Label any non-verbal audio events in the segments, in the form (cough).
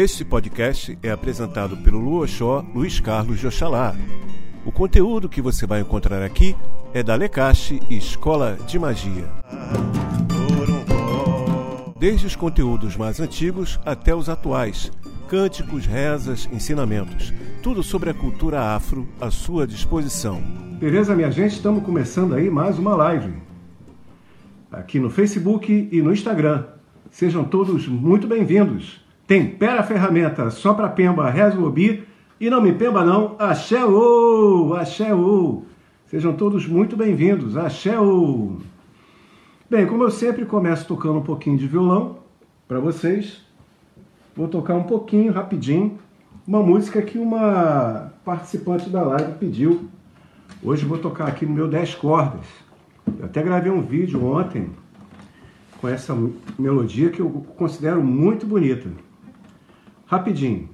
Este podcast é apresentado pelo Luoxó Luiz Carlos de Oxalá. O conteúdo que você vai encontrar aqui é da Lecache Escola de Magia. Desde os conteúdos mais antigos até os atuais, cânticos, rezas, ensinamentos, tudo sobre a cultura afro à sua disposição. Beleza, minha gente? Estamos começando aí mais uma live. Aqui no Facebook e no Instagram. Sejam todos muito bem-vindos. Tempera ferramenta só para Pemba, Obi e não me pemba não, axé o, axé o. Sejam todos muito bem-vindos, axé o. Bem, como eu sempre começo tocando um pouquinho de violão para vocês, vou tocar um pouquinho, rapidinho, uma música que uma participante da live pediu. Hoje vou tocar aqui no meu 10 cordas. Eu até gravei um vídeo ontem com essa melodia que eu considero muito bonita. Rapidinho.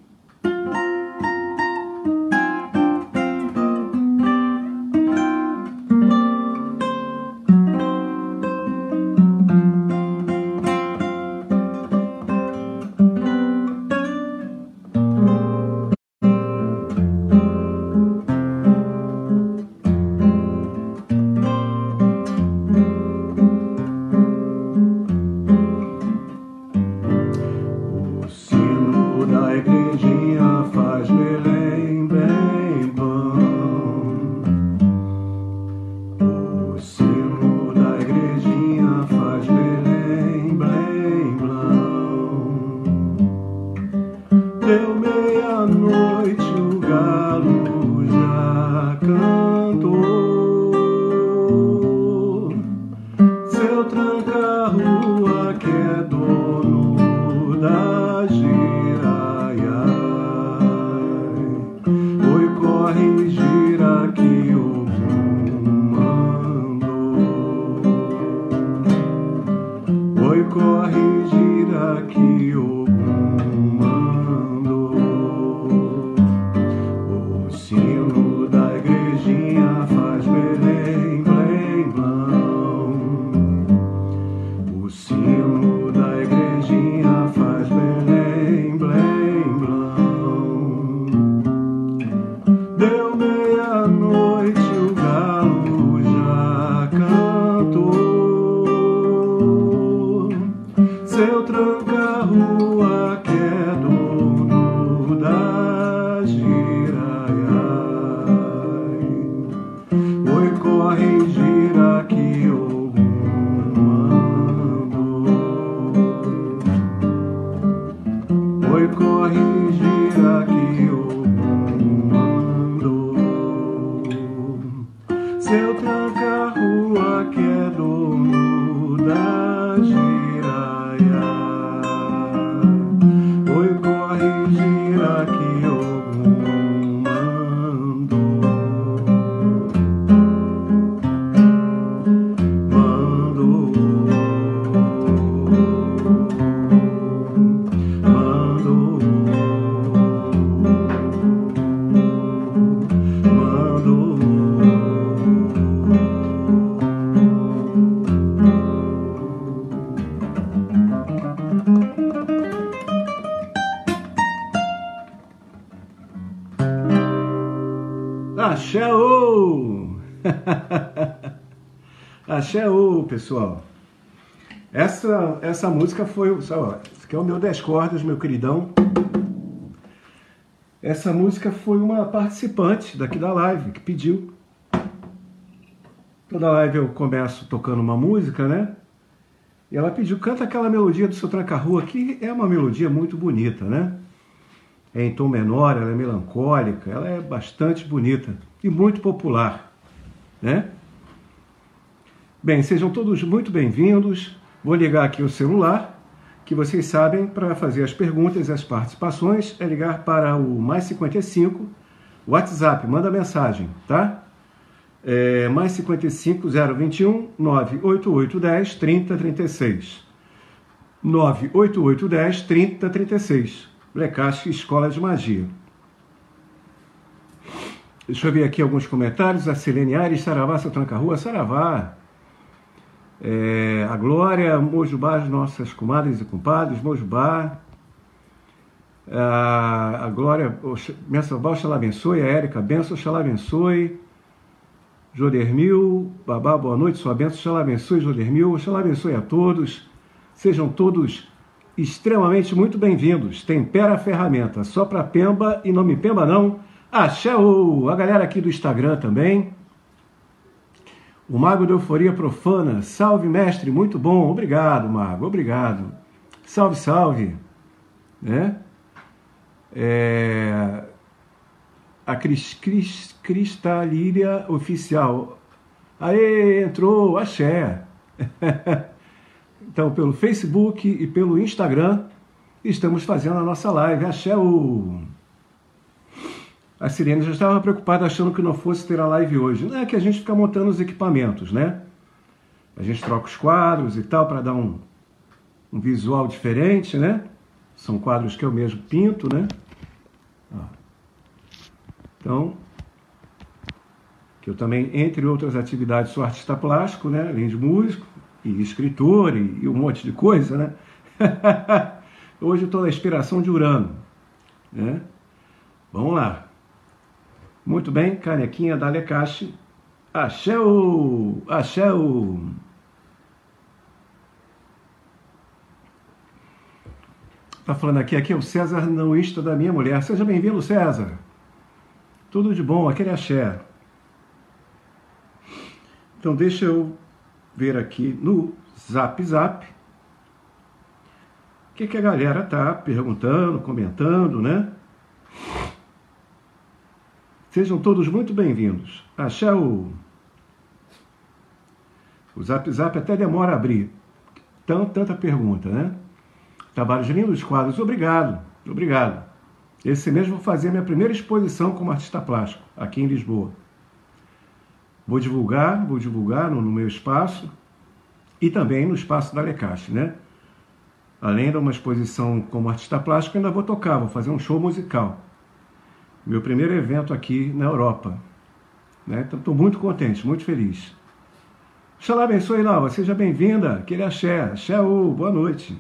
Axé pessoal. Essa, essa música foi. Esse aqui é o meu 10 cordas, meu queridão. Essa música foi uma participante daqui da live que pediu. Toda live eu começo tocando uma música, né? E ela pediu, canta aquela melodia do seu tranca-rua, que é uma melodia muito bonita, né? É em tom menor, ela é melancólica, ela é bastante bonita e muito popular, né? Bem, sejam todos muito bem-vindos. Vou ligar aqui o celular, que vocês sabem, para fazer as perguntas e as participações, é ligar para o mais 55, WhatsApp, manda mensagem, tá? É, mais 55 021 98810 3036. 98810 3036. Blecache Escola de Magia. Deixa eu ver aqui alguns comentários. A Selene Aires, Saravá, Tranca Rua, Saravá. É, a Glória, Mojubá, as nossas comadres e compadres, Mojubá. A, a Glória, Mestre Oxalá abençoe. A Érica, benção, Oxalá abençoe. Jodermil, Babá, boa noite, sua benção, Oxalá abençoe, Jodermil. Oxalá abençoe a todos. Sejam todos extremamente muito bem-vindos. Tempera a ferramenta, só para Pemba e não me Pemba não. Axé, a galera aqui do Instagram também. O Mago de Euforia Profana, salve mestre, muito bom, obrigado, Mago, obrigado. Salve, salve. Né? É... A Cris, Cris, Cristalíria Oficial. Aê, entrou, axé. (laughs) então, pelo Facebook e pelo Instagram, estamos fazendo a nossa live. Axé o. A Sirene já estava preocupada achando que não fosse ter a live hoje. Não é que a gente fica montando os equipamentos, né? A gente troca os quadros e tal para dar um, um visual diferente, né? São quadros que eu mesmo pinto, né? Então, que eu também, entre outras atividades, sou artista plástico, né? Além de músico e escritor e, e um monte de coisa, né? (laughs) Hoje eu estou na inspiração de Urano, né? Vamos lá. Muito bem, canequinha da Lecache. Axéu! Axéu! Tá falando aqui, aqui é o César Nauísta da minha mulher. Seja bem-vindo, César. Tudo de bom, aquele axé. Então deixa eu ver aqui no Zap Zap o que, que a galera tá perguntando, comentando, né? Sejam todos muito bem-vindos. Axé o... O Zap Zap até demora a abrir. Tanta pergunta, né? Trabalhos lindos quadros. Obrigado, obrigado. Esse mês vou fazer minha primeira exposição como artista plástico, aqui em Lisboa. Vou divulgar, vou divulgar no, no meu espaço e também no espaço da Lecache, né? Além de uma exposição como artista plástico, ainda vou tocar, vou fazer um show musical meu primeiro evento aqui na Europa. Né? Estou muito contente, muito feliz. Xalá abençoe, Nova. Seja bem-vinda. Aquele axé. Axé, boa noite.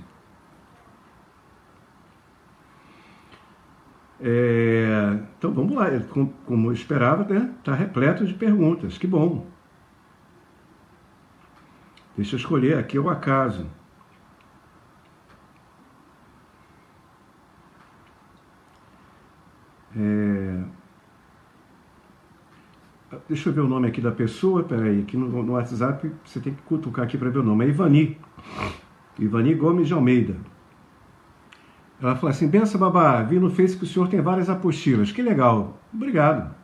É, então vamos lá, como, como eu esperava, está né? Tá repleto de perguntas, que bom. Deixa eu escolher aqui o acaso. É... Deixa eu ver o nome aqui da pessoa, peraí, aqui no, no WhatsApp você tem que cutucar aqui para ver o nome. É Ivani. Ivani Gomes de Almeida. Ela fala assim: Benção, babá, vi no Face que o senhor tem várias apostilas. Que legal. Obrigado.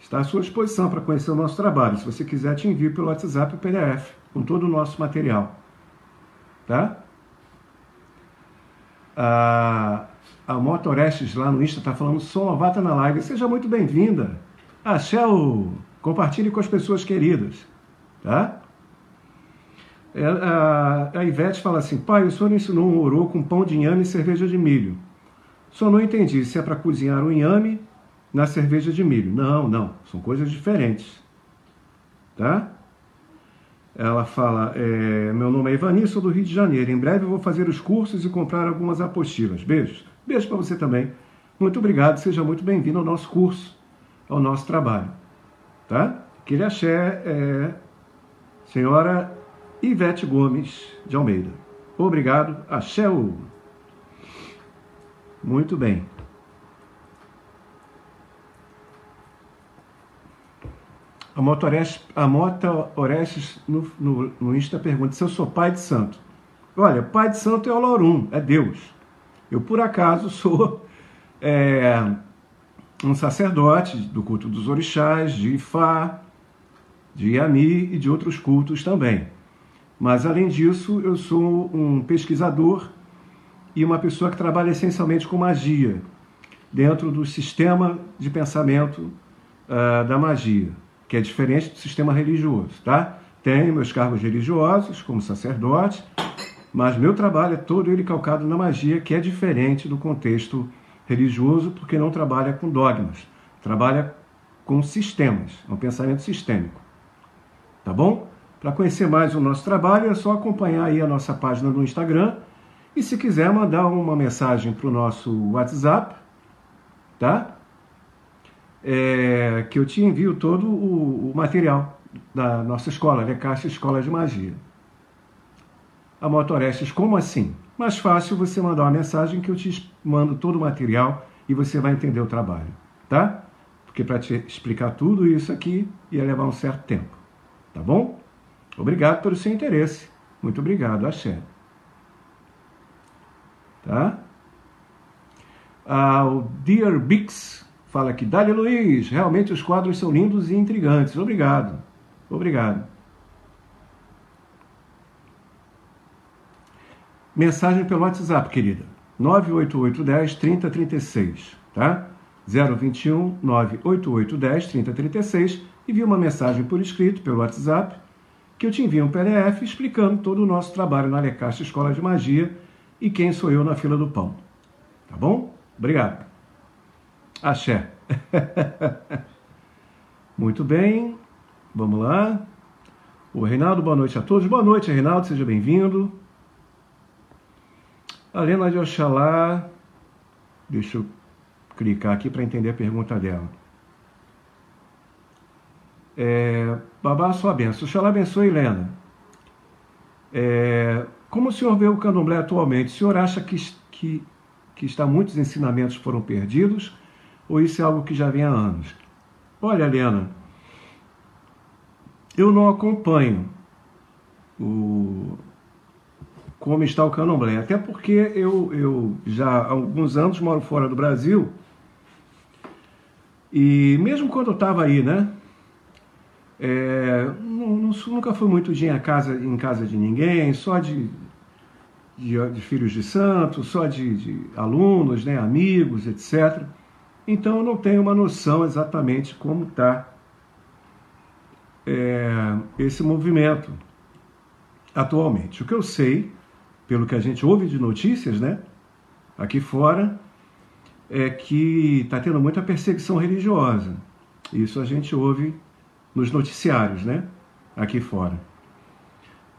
Está à sua disposição para conhecer o nosso trabalho. Se você quiser, te envio pelo WhatsApp o PDF com todo o nosso material. Tá? Ah, a Motorestes lá no Insta está falando, sou novata na live. Seja muito bem-vinda. A Shell, compartilhe com as pessoas queridas. Tá? É, a, a Ivete fala assim, pai, o senhor ensinou um orô com pão de inhame e cerveja de milho. Só não entendi se é para cozinhar o inhame na cerveja de milho. Não, não, são coisas diferentes. Tá? Ela fala: é, Meu nome é Ivani, sou do Rio de Janeiro. Em breve vou fazer os cursos e comprar algumas apostilas. Beijos. Beijo para você também. Muito obrigado, seja muito bem-vindo ao nosso curso, ao nosso trabalho. Tá? Aquele axé é senhora Ivete Gomes de Almeida. Obrigado, axé. Muito bem. A Mota Orestes, a Mota Orestes no, no, no Insta pergunta se eu sou pai de santo. Olha, pai de santo é Olorum, é Deus. Eu, por acaso, sou é, um sacerdote do culto dos orixás, de Ifá, de Yami e de outros cultos também. Mas, além disso, eu sou um pesquisador e uma pessoa que trabalha essencialmente com magia, dentro do sistema de pensamento uh, da magia, que é diferente do sistema religioso, tá? Tenho meus cargos religiosos como sacerdote, mas meu trabalho é todo ele calcado na magia, que é diferente do contexto religioso, porque não trabalha com dogmas, trabalha com sistemas, é um pensamento sistêmico. Tá bom? Para conhecer mais o nosso trabalho, é só acompanhar aí a nossa página no Instagram E se quiser mandar uma mensagem para o nosso WhatsApp, tá? É, que eu te envio todo o, o material da nossa escola, Lecaixa Escola de Magia. A Motorestes, como assim? Mais fácil você mandar uma mensagem que eu te mando todo o material e você vai entender o trabalho, tá? Porque para te explicar tudo isso aqui ia levar um certo tempo, tá bom? Obrigado pelo seu interesse. Muito obrigado, Axé. Tá? Ah, o Dear Bix fala aqui, Dali Luiz, realmente os quadros são lindos e intrigantes. Obrigado. Obrigado. Mensagem pelo WhatsApp, querida. 98810 3036, tá? 021 98810 3036 e vi uma mensagem por escrito pelo WhatsApp que eu te envio um PDF explicando todo o nosso trabalho na Alecaixa Escola de Magia e quem sou eu na fila do pão. Tá bom? Obrigado. Axé. (laughs) Muito bem. Vamos lá. O Reinaldo, boa noite a todos. Boa noite, Reinaldo, seja bem-vindo. A Lena de Oxalá. Deixa eu clicar aqui para entender a pergunta dela. É, babá, sua benção. Oxalá abençoe, Helena. É, como o senhor vê o candomblé atualmente? O senhor acha que, que, que está muitos ensinamentos foram perdidos ou isso é algo que já vem há anos? Olha, Helena, eu não acompanho o, como está o candomblé, até porque eu, eu já há alguns anos moro fora do Brasil e mesmo quando eu estava aí, né? É, não, não, nunca fui muito dia em casa, em casa de ninguém, só de, de, de filhos de santos, só de, de, alunos, né, amigos, etc. Então eu não tenho uma noção exatamente como está é, esse movimento atualmente. O que eu sei, pelo que a gente ouve de notícias, né, aqui fora, é que está tendo muita perseguição religiosa. Isso a gente ouve nos noticiários, né? Aqui fora.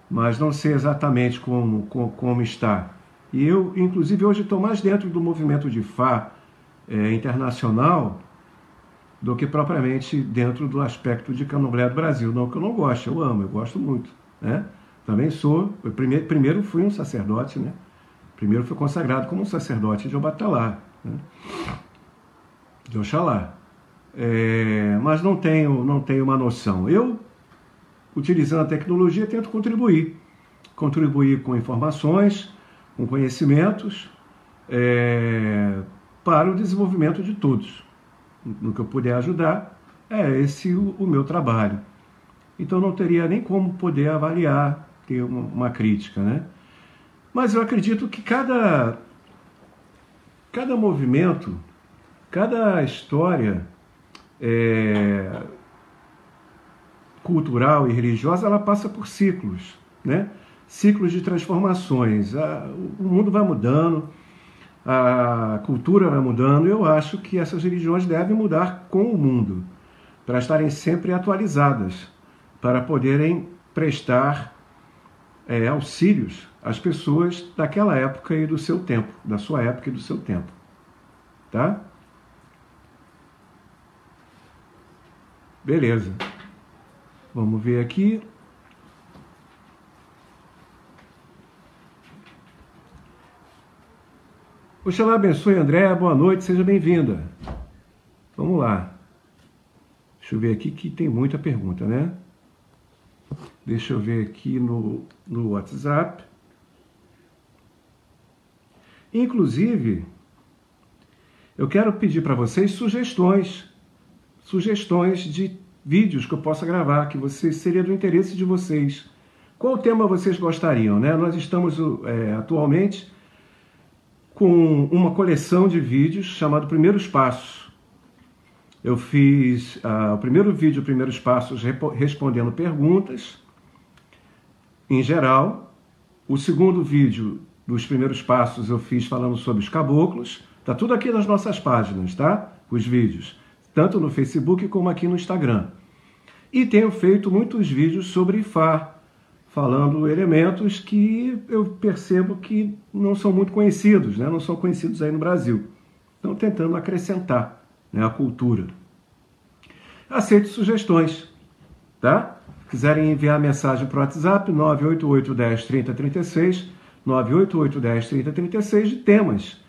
Mas não sei exatamente como, como, como está. E eu, inclusive, hoje estou mais dentro do movimento de Fá é, internacional do que propriamente dentro do aspecto de candomblé do Brasil. Não que eu não goste, eu amo, eu gosto muito. Né? Também sou, primeiro, primeiro fui um sacerdote, né? Primeiro fui consagrado como um sacerdote de Obatalá, né? de Oxalá é, mas não tenho, não tenho uma noção. Eu, utilizando a tecnologia, tento contribuir. Contribuir com informações, com conhecimentos, é, para o desenvolvimento de todos. No que eu puder ajudar, é esse o, o meu trabalho. Então não teria nem como poder avaliar, ter uma, uma crítica, né? Mas eu acredito que cada, cada movimento, cada história é, cultural e religiosa, ela passa por ciclos, né? ciclos de transformações. o mundo vai mudando, a cultura vai mudando, eu acho que essas religiões devem mudar com o mundo, para estarem sempre atualizadas, para poderem prestar é, auxílios às pessoas daquela época e do seu tempo, da sua época e do seu tempo. Tá? Beleza. Vamos ver aqui. Oxalá abençoe, André. Boa noite, seja bem-vinda. Vamos lá. Deixa eu ver aqui que tem muita pergunta, né? Deixa eu ver aqui no, no WhatsApp. Inclusive, eu quero pedir para vocês sugestões sugestões de vídeos que eu possa gravar, que você, seria do interesse de vocês. Qual tema vocês gostariam? Né? Nós estamos é, atualmente com uma coleção de vídeos chamado Primeiros Passos. Eu fiz uh, o primeiro vídeo, Primeiros Passos, respondendo perguntas em geral. O segundo vídeo dos primeiros passos eu fiz falando sobre os caboclos. Tá tudo aqui nas nossas páginas, tá? Os vídeos tanto no Facebook como aqui no Instagram. E tenho feito muitos vídeos sobre Ifá, falando elementos que eu percebo que não são muito conhecidos, né? não são conhecidos aí no Brasil. Então, tentando acrescentar né, a cultura. Aceito sugestões, tá? Quiserem enviar mensagem para o WhatsApp, 988 10 30 36, 988 10 30 36, de temas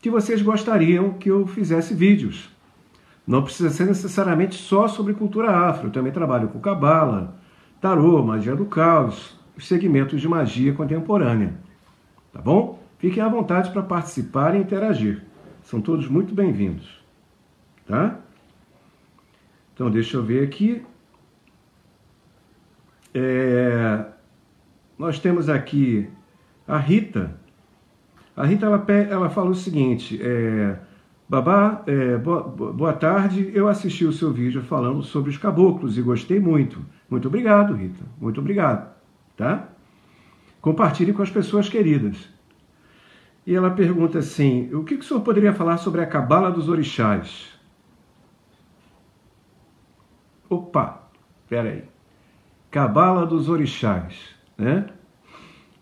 que vocês gostariam que eu fizesse vídeos. Não precisa ser necessariamente só sobre cultura afro. Eu também trabalho com cabala, tarô, magia do caos, os segmentos de magia contemporânea. Tá bom? Fiquem à vontade para participar e interagir. São todos muito bem-vindos. Tá? Então, deixa eu ver aqui. É... Nós temos aqui a Rita. A Rita ela, ela fala o seguinte: é... Babá, é, boa, boa tarde. Eu assisti o seu vídeo falando sobre os caboclos e gostei muito. Muito obrigado, Rita. Muito obrigado. Tá? Compartilhe com as pessoas queridas. E ela pergunta assim: o que, que o senhor poderia falar sobre a cabala dos orixás? Opa, peraí. Cabala dos orixás, né?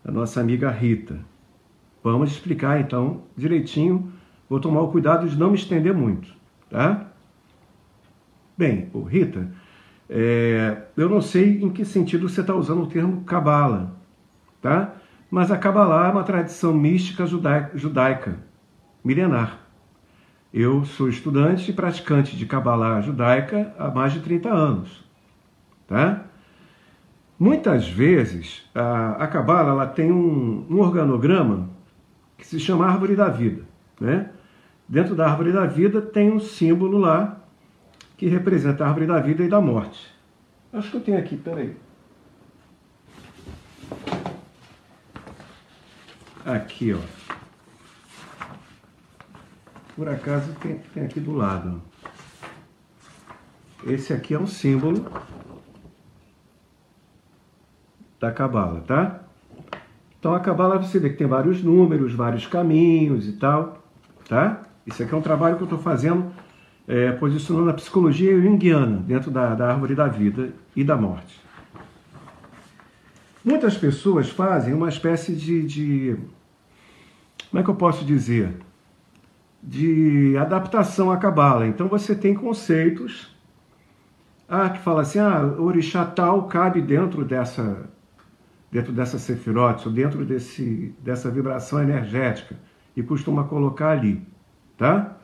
A nossa amiga Rita. Vamos explicar então direitinho Vou tomar o cuidado de não me estender muito, tá? Bem, Rita, é, eu não sei em que sentido você está usando o termo cabala, tá? Mas a Kabbalah é uma tradição mística judaica, judaica milenar. Eu sou estudante e praticante de Kabbalah judaica há mais de 30 anos, tá? Muitas vezes a, a Kabbalah ela tem um, um organograma que se chama árvore da vida, né? Dentro da árvore da vida tem um símbolo lá que representa a árvore da vida e da morte. Acho que eu tenho aqui, peraí. Aqui, ó. Por acaso tem, tem aqui do lado. Esse aqui é um símbolo da cabala, tá? Então a cabala você vê que tem vários números, vários caminhos e tal, tá? Isso aqui é um trabalho que eu estou fazendo, é, posicionando a psicologia junguiana dentro da, da árvore da vida e da morte. Muitas pessoas fazem uma espécie de, de como é que eu posso dizer? De adaptação à cabala. Então você tem conceitos ah, que fala assim, ah, orixá tal cabe dentro dessa dentro dessa sefirote, ou dentro desse, dessa vibração energética, e costuma colocar ali. Tá?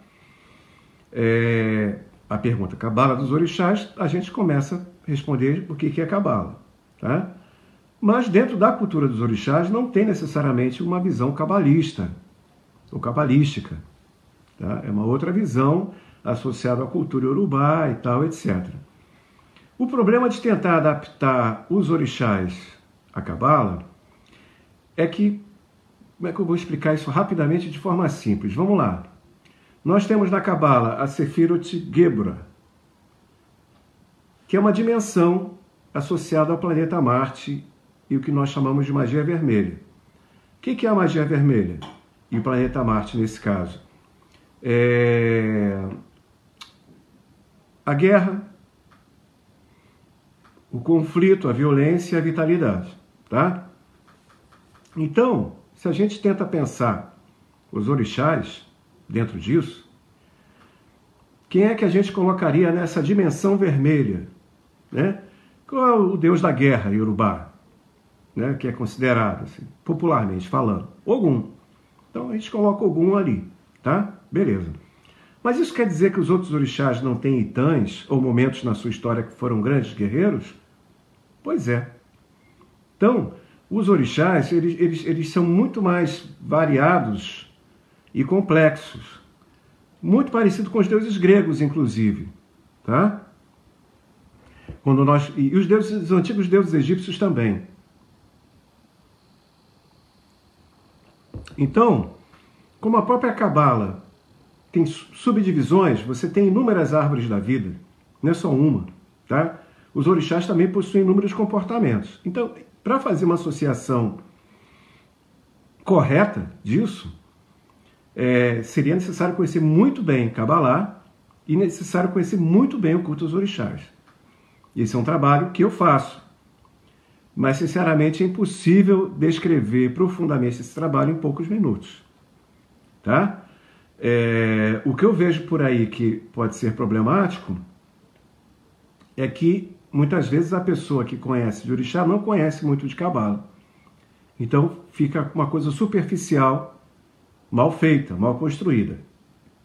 É, a pergunta Cabala dos Orixás, a gente começa a responder o que é Cabala. Tá? Mas dentro da cultura dos orixás não tem necessariamente uma visão cabalista ou cabalística. Tá? É uma outra visão associada à cultura urubá e tal, etc. O problema de tentar adaptar os orixás à cabala é que, como é que eu vou explicar isso rapidamente de forma simples? Vamos lá. Nós temos na Cabala a Sefirot Gebra, que é uma dimensão associada ao planeta Marte e o que nós chamamos de magia vermelha. O que é a magia vermelha? E o planeta Marte, nesse caso? É... A guerra, o conflito, a violência e a vitalidade. Tá? Então, se a gente tenta pensar os orixás, dentro disso, quem é que a gente colocaria nessa dimensão vermelha? Né? Qual é o deus da guerra, Yorubá? Né? Que é considerado, assim, popularmente falando, Ogum. Então a gente coloca Ogum ali, tá? Beleza. Mas isso quer dizer que os outros orixás não têm itãs ou momentos na sua história que foram grandes guerreiros? Pois é. Então, os orixás, eles, eles, eles são muito mais variados e complexos. Muito parecido com os deuses gregos, inclusive. Tá? Quando nós, e os, deuses, os antigos deuses egípcios também. Então, como a própria Cabala tem subdivisões, você tem inúmeras árvores da vida, não é só uma, tá? Os orixás também possuem inúmeros comportamentos. Então, para fazer uma associação correta disso, é, seria necessário conhecer muito bem Kabbalah e necessário conhecer muito bem o culto aos orixás. Esse é um trabalho que eu faço. mas sinceramente é impossível descrever profundamente esse trabalho em poucos minutos. Tá? É, o que eu vejo por aí que pode ser problemático é que muitas vezes a pessoa que conhece de orixá não conhece muito de cabala. Então fica uma coisa superficial, mal feita, mal construída.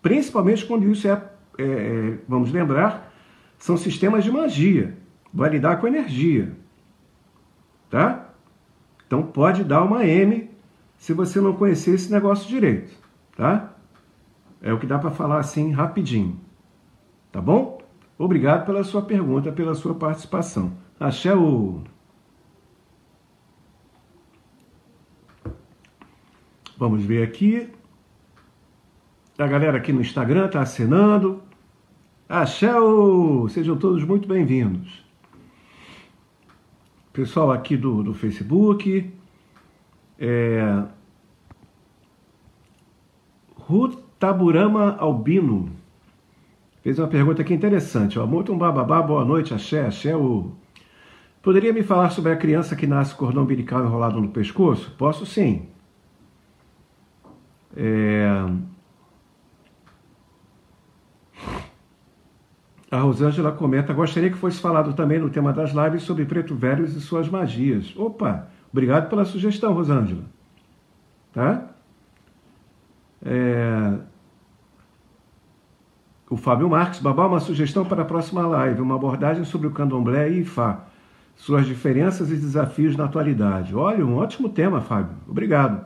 Principalmente quando isso é, é, é vamos lembrar, são sistemas de magia. Vai lidar com energia. Tá? Então pode dar uma M se você não conhecer esse negócio direito. Tá? É o que dá para falar assim rapidinho. Tá bom? Obrigado pela sua pergunta, pela sua participação. Axé o. Vamos ver aqui. A galera aqui no Instagram está assinando. Axé o. Sejam todos muito bem-vindos. Pessoal aqui do, do Facebook. É... Taburama Albino fez uma pergunta aqui interessante. Ó, um bababá, boa noite, axé, axé. O... Poderia me falar sobre a criança que nasce cordão umbilical enrolado no pescoço? Posso sim. É... A Rosângela comenta: gostaria que fosse falado também no tema das lives sobre preto velhos e suas magias. Opa, obrigado pela sugestão, Rosângela. Tá? É... O Fábio Marques, babá, uma sugestão para a próxima live, uma abordagem sobre o candomblé e Ifá, suas diferenças e desafios na atualidade. Olha, um ótimo tema, Fábio. Obrigado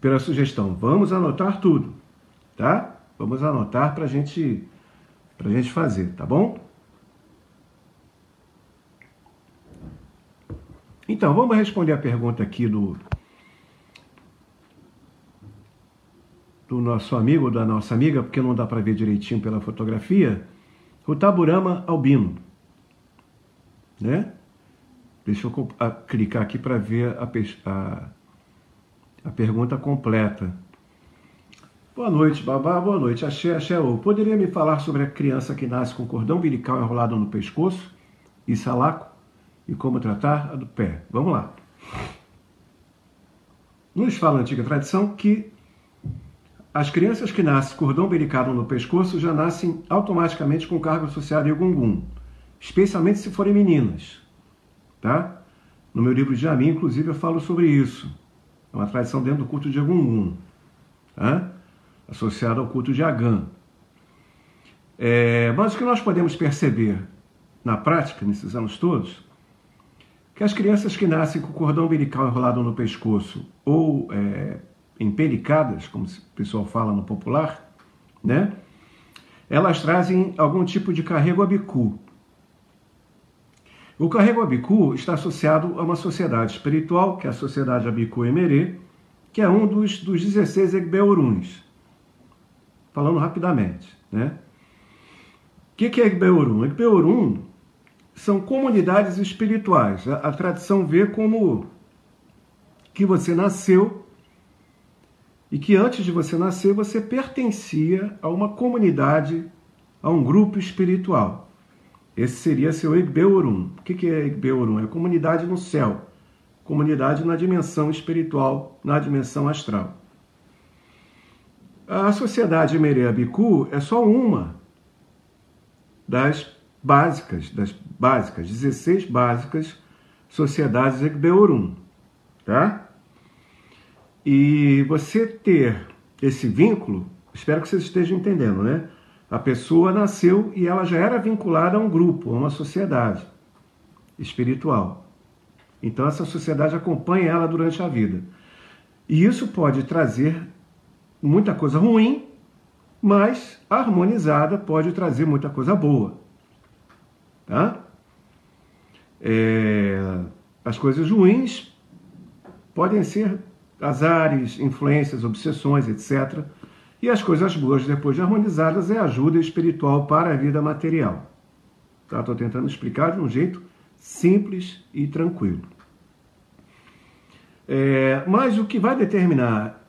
pela sugestão. Vamos anotar tudo, tá? Vamos anotar para gente, a gente fazer, tá bom? Então, vamos responder a pergunta aqui do, do nosso amigo, da nossa amiga, porque não dá para ver direitinho pela fotografia, o Taburama albino. Né? Deixa eu clicar aqui para ver a, a, a, pergunta completa. Boa noite, babá. Boa noite. Axé, axé. Poderia me falar sobre a criança que nasce com cordão umbilical enrolado no pescoço e salaco e como tratar a do pé? Vamos lá. Nos fala a antiga tradição que as crianças que nascem cordão umbilical no pescoço já nascem automaticamente com cargo associado em Gungun, especialmente se forem meninas. Tá? No meu livro de Ami, inclusive, eu falo sobre isso. É uma tradição dentro do culto de Gungun, tá? associada ao culto de Agã. É, mas o que nós podemos perceber na prática, nesses anos todos, que as crianças que nascem com o cordão umbilical enrolado no pescoço ou é, empelicadas, como o pessoal fala no popular, né? Elas trazem algum tipo de carrego abicu. O carrego abicu está associado a uma sociedade espiritual, que é a Sociedade Abicu Emerê, que é um dos, dos 16 Egbeoruns. Falando rapidamente, né? O que, que é Egbeorum? Egbeorum são comunidades espirituais. A, a tradição vê como que você nasceu e que antes de você nascer você pertencia a uma comunidade, a um grupo espiritual. Esse seria seu Egbeorum. O que é Egbeorum? É comunidade no céu, comunidade na dimensão espiritual, na dimensão astral. A sociedade Mereabiku é só uma das básicas, das básicas, 16 básicas sociedades Egbeorum, tá? E você ter esse vínculo, espero que vocês estejam entendendo, né? A pessoa nasceu e ela já era vinculada a um grupo, a uma sociedade espiritual. Então essa sociedade acompanha ela durante a vida. E isso pode trazer muita coisa ruim, mas harmonizada pode trazer muita coisa boa. Tá? É, as coisas ruins podem ser azares, influências, obsessões, etc. E as coisas boas, depois de harmonizadas, é ajuda espiritual para a vida material. Estou tá? tentando explicar de um jeito simples e tranquilo. É, mas o que vai determinar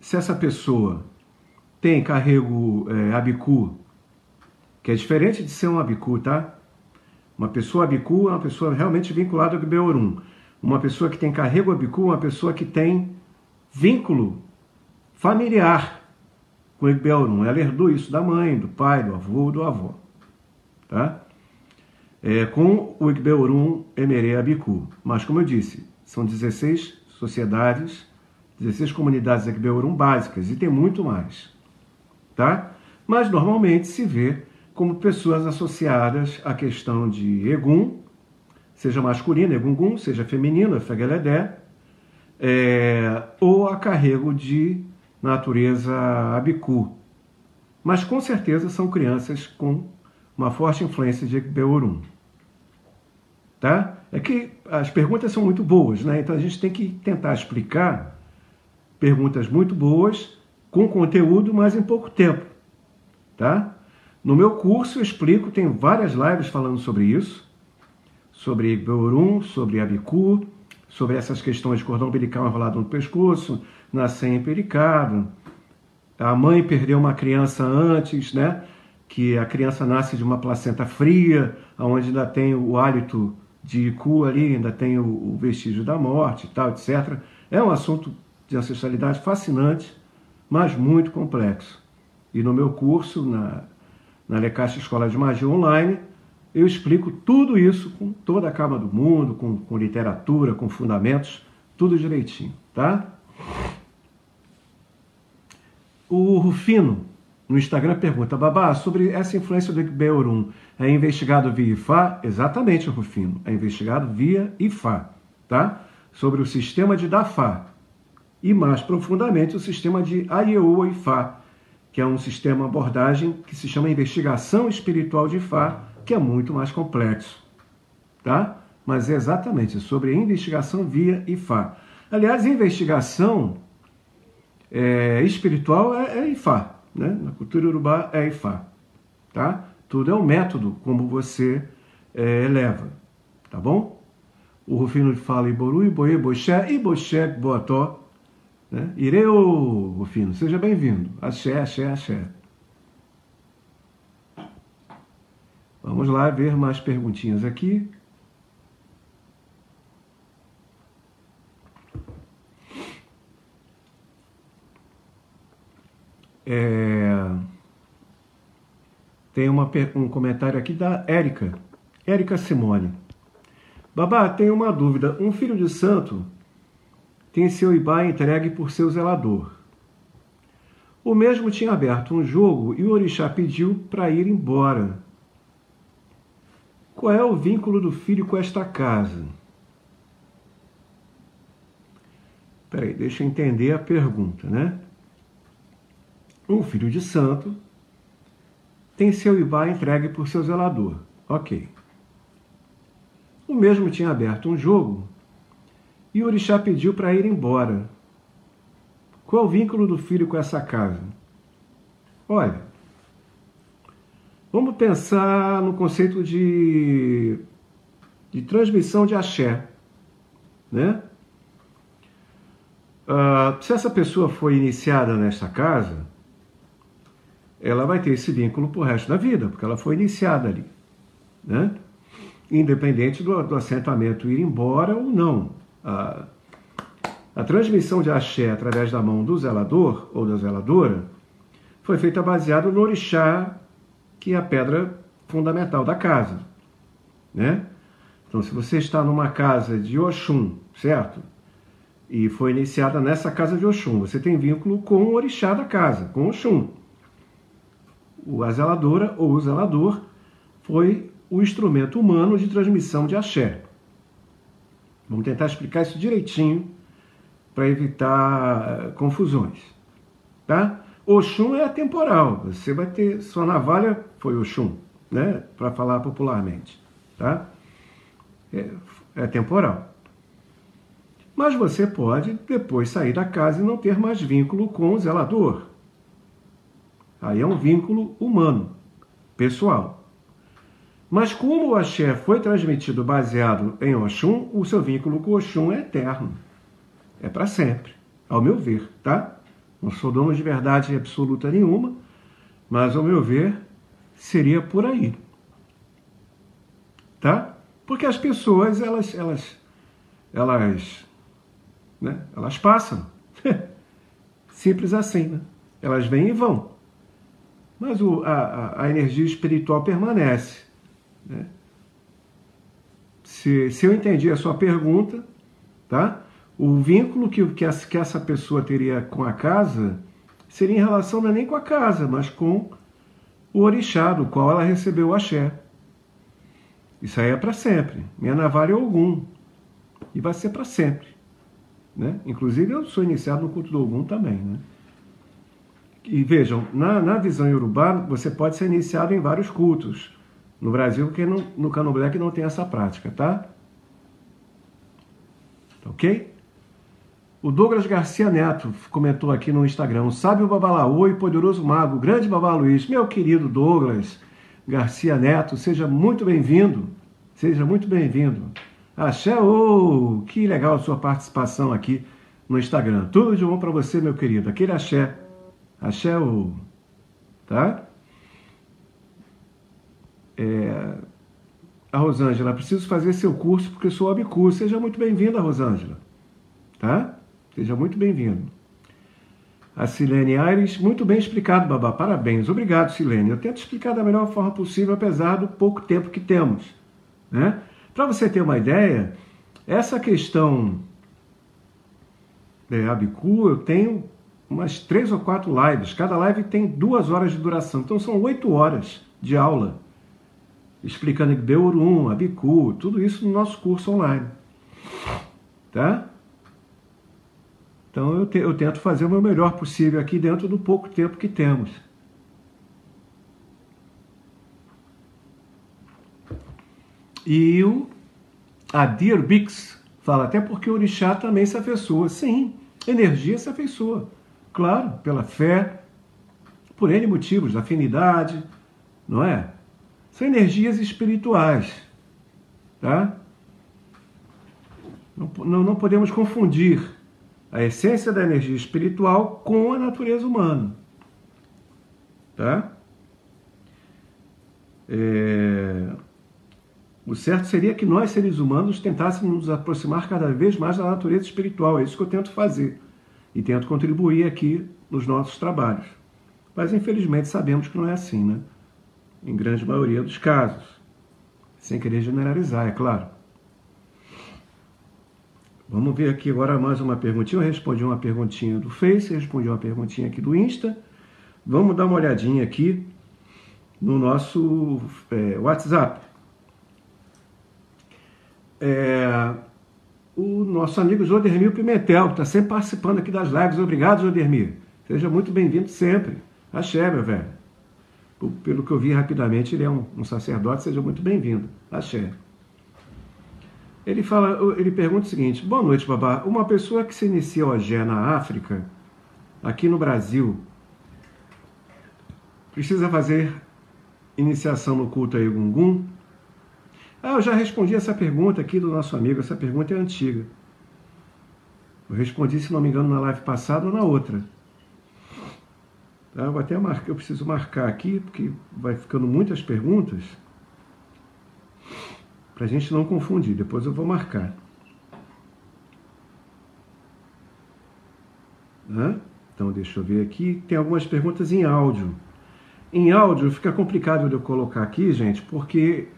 se essa pessoa tem carrego é, abicu, que é diferente de ser um abicu, tá? Uma pessoa abicu é uma pessoa realmente vinculada ao Gbeorum. Uma pessoa que tem carrego abicu é uma pessoa que tem vínculo familiar com o Gbeorum. Ela herdou isso da mãe, do pai, do avô, do avô. Tá? É, com o Igbeorum Emerê Abiku. Mas, como eu disse, são 16 sociedades, 16 comunidades Igbeorum básicas e tem muito mais. Tá? Mas, normalmente, se vê como pessoas associadas à questão de Egum, seja masculino, Egungun, seja feminino, Efegeledé, é, ou a carrego de natureza Abiku. Mas, com certeza, são crianças com uma forte influência de Beurum. Tá? É que as perguntas são muito boas, né? Então a gente tem que tentar explicar perguntas muito boas, com conteúdo, mas em pouco tempo. Tá? No meu curso eu explico, tem várias lives falando sobre isso, sobre Beurum, sobre Abicu, sobre essas questões de cordão umbilical enrolado no pescoço, nascer empericado, a mãe perdeu uma criança antes, né? que a criança nasce de uma placenta fria, onde ainda tem o hálito de cu ali, ainda tem o, o vestígio da morte e tal, etc. É um assunto de ancestralidade fascinante, mas muito complexo. E no meu curso, na, na Lecaixa Escola de Magia Online, eu explico tudo isso com toda a calma do mundo, com, com literatura, com fundamentos, tudo direitinho, tá? O Rufino no Instagram pergunta, Babá, sobre essa influência do Beorum, é investigado via IFA? Exatamente, Rufino, é investigado via IFA, tá? Sobre o sistema de DAFA e mais profundamente o sistema de AIEU IFA, que é um sistema abordagem que se chama investigação espiritual de IFA, que é muito mais complexo, tá? Mas é exatamente sobre investigação via IFA. Aliás, investigação é, espiritual é, é IFA, né? Na cultura urubá é Ifá. Tá? Tudo é um método como você é, eleva. Tá bom? O Rufino fala Iboru, Iboê, Boxé, Iboxé, Boató. Né? Ireu, Rufino, seja bem-vindo. Axé, axé, axé. Vamos lá ver mais perguntinhas aqui. É... Tem uma, um comentário aqui da Érica, Érica Simone. Babá, tenho uma dúvida. Um filho de santo tem seu Ibá entregue por seu zelador. O mesmo tinha aberto um jogo e o orixá pediu para ir embora. Qual é o vínculo do filho com esta casa? Peraí, deixa eu entender a pergunta, né? Um filho de santo tem seu Ibá entregue por seu zelador. Ok. O mesmo tinha aberto um jogo e o orixá pediu para ir embora. Qual é o vínculo do filho com essa casa? Olha, vamos pensar no conceito de, de transmissão de axé. Né? Uh, se essa pessoa foi iniciada nesta casa, ela vai ter esse vínculo para o resto da vida, porque ela foi iniciada ali. Né? Independente do, do assentamento ir embora ou não. A, a transmissão de axé através da mão do zelador ou da zeladora foi feita baseada no orixá, que é a pedra fundamental da casa. Né? Então, se você está numa casa de Oxum, certo? E foi iniciada nessa casa de Oxum, você tem vínculo com o orixá da casa, com Oxum a zeladora ou o zelador foi o instrumento humano de transmissão de axé. Vamos tentar explicar isso direitinho para evitar eh, confusões. Tá? Oxum é atemporal. Você vai ter. Sua navalha foi Oxum, né? para falar popularmente. Tá? É, é temporal. Mas você pode depois sair da casa e não ter mais vínculo com o zelador. Aí é um vínculo humano, pessoal. Mas como o axé foi transmitido baseado em Oxum, o seu vínculo com Oxum é eterno. É para sempre, ao meu ver, tá? Não sou dono de verdade absoluta nenhuma, mas ao meu ver, seria por aí. tá? Porque as pessoas, elas, elas, elas, né? Elas passam. (laughs) Simples assim, né? Elas vêm e vão. Mas o, a, a energia espiritual permanece. Né? Se, se eu entendi a sua pergunta, tá? O vínculo que, que, essa, que essa pessoa teria com a casa seria em relação não é nem com a casa, mas com o orixá, do qual ela recebeu o axé. Isso aí é para sempre. Minha navalha é Ogum. E vai ser para sempre. Né? Inclusive, eu sou iniciado no culto do Ogum também. Né? E vejam, na, na visão iorubá, você pode ser iniciado em vários cultos. No Brasil, porque no, no Candomblé que não tem essa prática, tá? Ok? O Douglas Garcia Neto comentou aqui no Instagram: Sabe o Babalaô e poderoso mago, grande Babá Luiz. Meu querido Douglas Garcia Neto, seja muito bem-vindo. Seja muito bem-vindo. Axé, que legal a sua participação aqui no Instagram. Tudo de bom para você, meu querido. Aquele axé. Axé, tá? É... A Rosângela, preciso fazer seu curso porque sou obcurso. Seja muito bem-vinda, Rosângela. Tá? Seja muito bem-vindo. A Silene Aires, muito bem explicado, Babá. Parabéns. Obrigado, Silene. Eu tento explicar da melhor forma possível, apesar do pouco tempo que temos. Né? Para você ter uma ideia, essa questão de Abicu, eu tenho umas três ou quatro lives. Cada live tem duas horas de duração. Então são oito horas de aula. Explicando Beurum, Abicu, tudo isso no nosso curso online. Tá? Então eu, te, eu tento fazer o meu melhor possível aqui dentro do pouco tempo que temos. E o Adir Bix fala, até porque o orixá também se afeiçoa. Sim, energia se afeiçoa. Claro, pela fé, por N motivos, afinidade, não é? São energias espirituais. Tá? Não, não, não podemos confundir a essência da energia espiritual com a natureza humana. Tá? É... O certo seria que nós, seres humanos, tentássemos nos aproximar cada vez mais da natureza espiritual. É isso que eu tento fazer. E tento contribuir aqui nos nossos trabalhos. Mas, infelizmente, sabemos que não é assim, né? Em grande maioria dos casos. Sem querer generalizar, é claro. Vamos ver aqui agora mais uma perguntinha. Eu respondi uma perguntinha do Face, respondi uma perguntinha aqui do Insta. Vamos dar uma olhadinha aqui no nosso é, WhatsApp. É, o nosso amigo Jodermir Pimentel, que está sempre participando aqui das lives. Obrigado, Jodermir. Seja muito bem-vindo sempre. Axé, meu velho. Pelo que eu vi rapidamente, ele é um, um sacerdote. Seja muito bem-vindo. Axé. Ele fala, ele pergunta o seguinte: Boa noite, babá. Uma pessoa que se inicia o Agé na África, aqui no Brasil, precisa fazer iniciação no culto a Egungun? Ah, eu já respondi essa pergunta aqui do nosso amigo. Essa pergunta é antiga. Eu respondi, se não me engano, na live passada ou na outra. Tá, eu até marcar, eu preciso marcar aqui, porque vai ficando muitas perguntas para a gente não confundir. Depois eu vou marcar. Então, deixa eu ver aqui. Tem algumas perguntas em áudio. Em áudio fica complicado de eu colocar aqui, gente, porque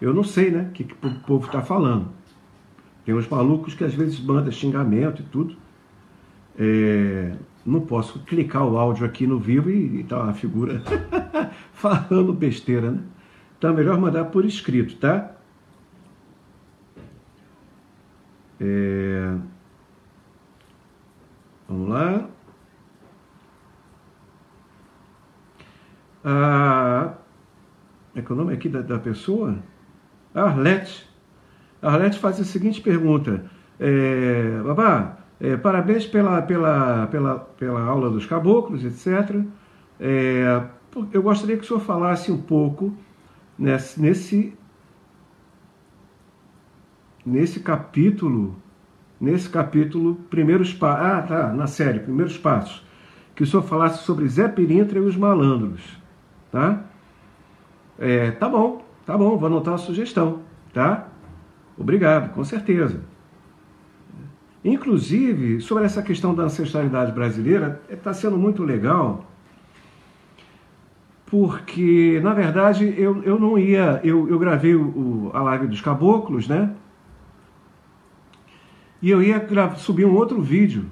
eu não sei, né, o que, que o povo está falando. Tem uns malucos que às vezes mandam xingamento e tudo. É, não posso clicar o áudio aqui no vivo e, e tá a figura (laughs) falando besteira, né? Então é melhor mandar por escrito, tá? É... Vamos lá. Ah, é que o nome aqui da, da pessoa? Arlete. Arlete faz a seguinte pergunta. É, babá, é, parabéns pela, pela, pela, pela aula dos caboclos, etc. É, eu gostaria que o senhor falasse um pouco nesse, nesse, nesse capítulo, nesse capítulo, primeiros passos, ah, tá, na série, primeiros passos, que o senhor falasse sobre Zé Pirintra e os malandros, tá? É, tá bom, Tá bom, vou anotar a sugestão, tá? Obrigado, com certeza. Inclusive, sobre essa questão da ancestralidade brasileira, está sendo muito legal, porque, na verdade, eu, eu não ia. Eu, eu gravei o, a live dos caboclos, né? E eu ia subir um outro vídeo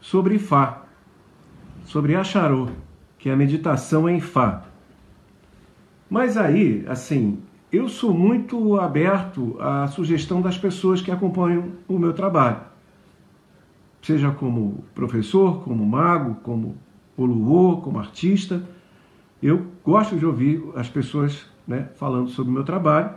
sobre Fá, sobre Acharô, que é a meditação em Fá. Mas aí, assim, eu sou muito aberto à sugestão das pessoas que acompanham o meu trabalho. Seja como professor, como mago, como poluô, como artista. Eu gosto de ouvir as pessoas né, falando sobre o meu trabalho.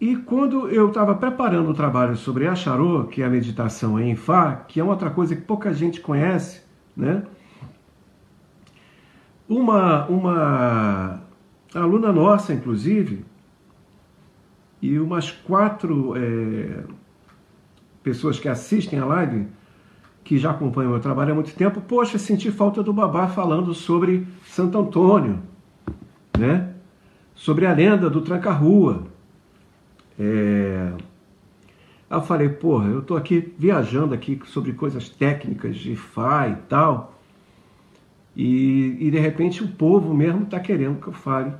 E quando eu estava preparando o trabalho sobre Acharô, que é a meditação em Fá, que é outra coisa que pouca gente conhece, né? Uma, uma aluna nossa, inclusive, e umas quatro é, pessoas que assistem a live, que já acompanham o meu trabalho há muito tempo, poxa, senti falta do babá falando sobre Santo Antônio, né? Sobre a lenda do Tranca-Rua. É... Eu falei, porra, eu tô aqui viajando aqui sobre coisas técnicas de Fá e tal, e, e de repente o povo mesmo está querendo que eu fale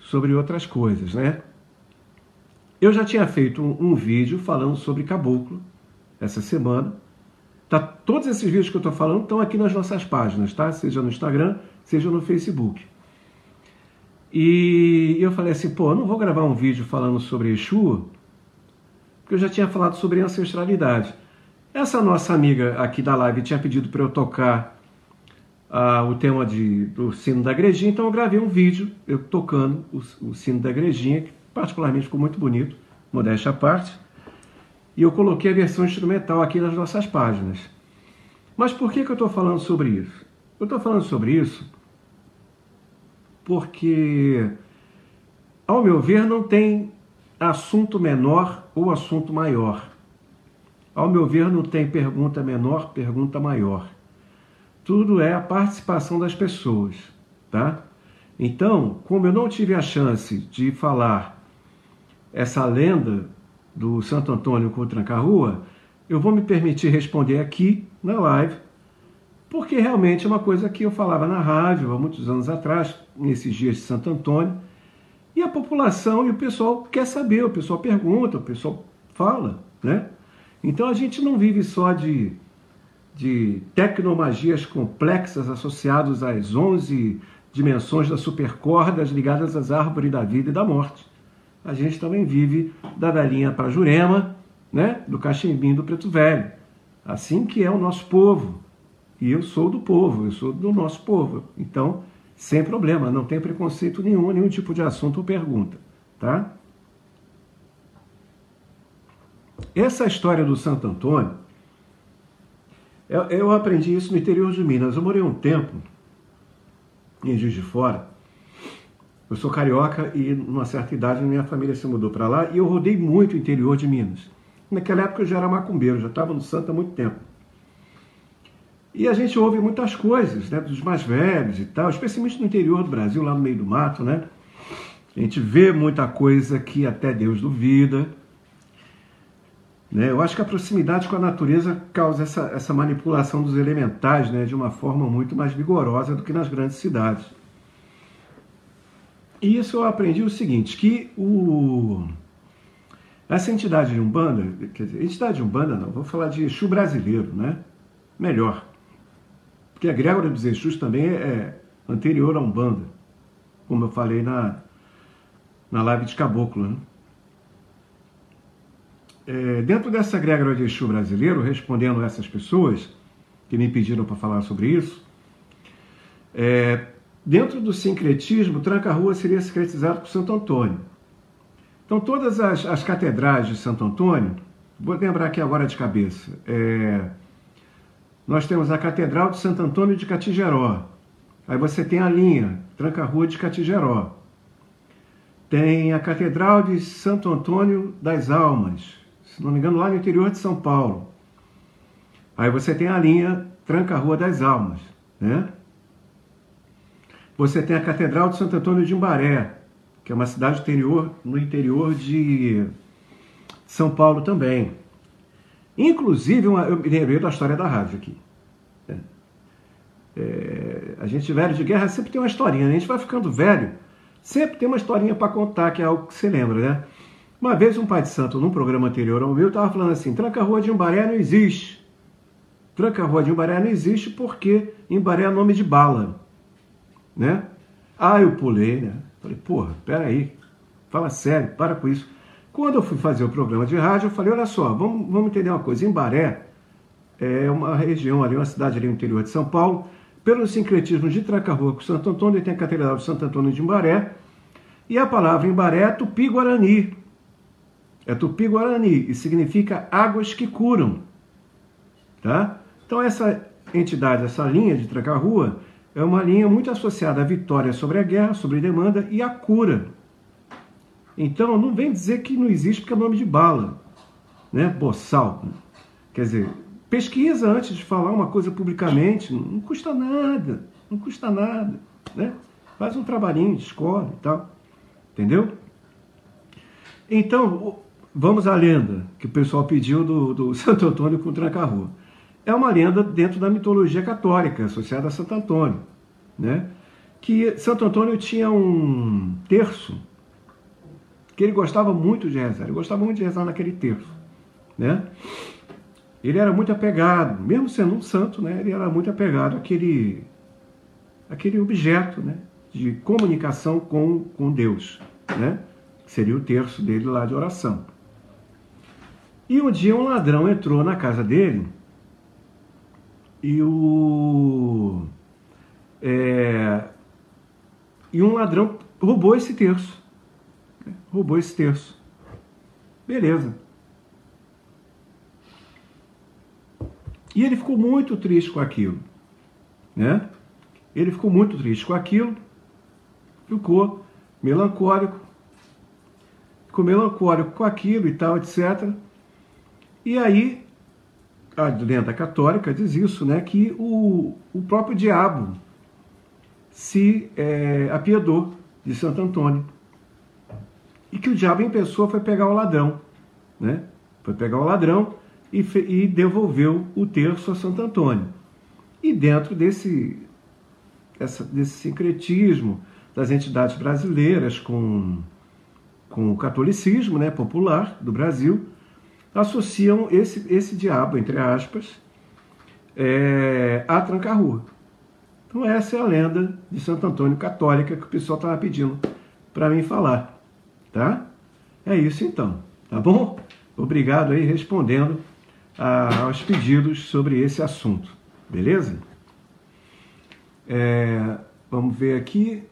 sobre outras coisas, né? Eu já tinha feito um, um vídeo falando sobre caboclo essa semana. Tá, todos esses vídeos que eu estou falando estão aqui nas nossas páginas, tá? Seja no Instagram, seja no Facebook. E eu falei assim, pô, eu não vou gravar um vídeo falando sobre Exu, porque eu já tinha falado sobre ancestralidade. Essa nossa amiga aqui da live tinha pedido para eu tocar uh, o tema de, do sino da igrejinha, então eu gravei um vídeo eu tocando o, o sino da igrejinha, que particularmente ficou muito bonito, modéstia à parte, e eu coloquei a versão instrumental aqui nas nossas páginas. Mas por que, que eu estou falando sobre isso? Eu estou falando sobre isso porque, ao meu ver, não tem assunto menor ou assunto maior. Ao meu ver, não tem pergunta menor, pergunta maior. Tudo é a participação das pessoas, tá? Então, como eu não tive a chance de falar essa lenda do Santo Antônio com o Tranca-Rua, eu vou me permitir responder aqui na live porque realmente é uma coisa que eu falava na rádio há muitos anos atrás, nesses dias de Santo Antônio, e a população e o pessoal quer saber, o pessoal pergunta, o pessoal fala, né? Então a gente não vive só de, de tecnomagias complexas associadas às 11 dimensões das supercordas ligadas às árvores da vida e da morte. A gente também vive da velhinha para Jurema, né? do cachimbim do preto velho. Assim que é o nosso povo. E eu sou do povo, eu sou do nosso povo. Então, sem problema, não tem preconceito nenhum, nenhum tipo de assunto ou pergunta, tá? Essa história do Santo Antônio, eu, eu aprendi isso no interior de Minas. Eu morei um tempo em Juiz de Fora. Eu sou carioca e, numa certa idade, minha família se mudou para lá e eu rodei muito o interior de Minas. Naquela época eu já era macumbeiro, já estava no santo há muito tempo. E a gente ouve muitas coisas, né, dos mais velhos e tal, especialmente no interior do Brasil, lá no meio do mato, né? A gente vê muita coisa que até Deus duvida. Né? Eu acho que a proximidade com a natureza causa essa, essa manipulação dos elementais né, de uma forma muito mais vigorosa do que nas grandes cidades. E isso eu aprendi o seguinte, que o... essa entidade de Umbanda, quer dizer, entidade de Umbanda não, vou falar de Exu brasileiro, né? Melhor. Porque a Grégora dos Exus também é, é anterior a Umbanda, como eu falei na, na live de Caboclo. Né? É, dentro dessa Grégora de Exu brasileiro, respondendo essas pessoas que me pediram para falar sobre isso, é, dentro do sincretismo, Tranca-Rua seria sincretizado por Santo Antônio. Então, todas as, as catedrais de Santo Antônio, vou lembrar aqui agora de cabeça, é, nós temos a Catedral de Santo Antônio de Catigeró. Aí você tem a linha Tranca-Rua de Catigeró. Tem a Catedral de Santo Antônio das Almas, se não me engano, lá no interior de São Paulo. Aí você tem a linha Tranca-Rua das Almas, né? Você tem a Catedral de Santo Antônio de Imbaré, que é uma cidade interior, no interior de São Paulo também. Inclusive, uma, eu me lembrei da história da rádio aqui. É, é, a gente velho de guerra sempre tem uma historinha, né? a gente vai ficando velho, sempre tem uma historinha para contar, que é algo que você lembra, né? Uma vez um pai de santo, num programa anterior ao meu, estava falando assim, tranca-rua de Imbaré não existe. Tranca-rua de Imbaré não existe porque Imbaré é nome de bala né? Ah, eu pulei, né? Falei, porra, peraí, fala sério, para com isso. Quando eu fui fazer o programa de rádio, eu falei, olha só, vamos, vamos entender uma coisa. Embaré é uma região ali, uma cidade ali no interior de São Paulo, pelo sincretismo de Tranca-Rua com Santo Antônio, tem a Catedral de Santo Antônio de Embaré, e a palavra Embaré é tupi-guarani. É tupi-guarani e significa águas que curam. Tá? Então essa entidade, essa linha de Tranca-Rua, é uma linha muito associada à vitória sobre a guerra, sobre a demanda e à cura. Então, não vem dizer que não existe porque é nome de bala, né? Boçal. Quer dizer, pesquisa antes de falar uma coisa publicamente, não custa nada, não custa nada, né? Faz um trabalhinho de escola e tal, entendeu? Então, vamos à lenda que o pessoal pediu do, do (laughs) Santo Antônio com Tranca-Rua é uma lenda dentro da mitologia católica, associada a Santo Antônio. Né? Que Santo Antônio tinha um terço que ele gostava muito de rezar. Ele gostava muito de rezar naquele terço. Né? Ele era muito apegado, mesmo sendo um santo, né? ele era muito apegado àquele, àquele objeto né? de comunicação com, com Deus, né? que seria o terço dele lá de oração. E um dia um ladrão entrou na casa dele e o é, e um ladrão roubou esse terço. Roubou esse terço. Beleza. E ele ficou muito triste com aquilo. Né? Ele ficou muito triste com aquilo. Ficou melancólico. Ficou melancólico com aquilo e tal, etc. E aí a lenda católica diz isso, né, que o, o próprio diabo se é, apiedou de Santo Antônio. E que o diabo em pessoa foi pegar o ladrão, né? Foi pegar o ladrão e, e devolveu o terço a Santo Antônio. E dentro desse, essa, desse sincretismo das entidades brasileiras com, com o catolicismo né, popular do Brasil, associam esse, esse diabo, entre aspas, é, a tranca-rua. Então essa é a lenda de Santo Antônio católica que o pessoal estava pedindo para mim falar, tá? É isso então, tá bom? Obrigado aí respondendo a, aos pedidos sobre esse assunto, beleza? É, vamos ver aqui.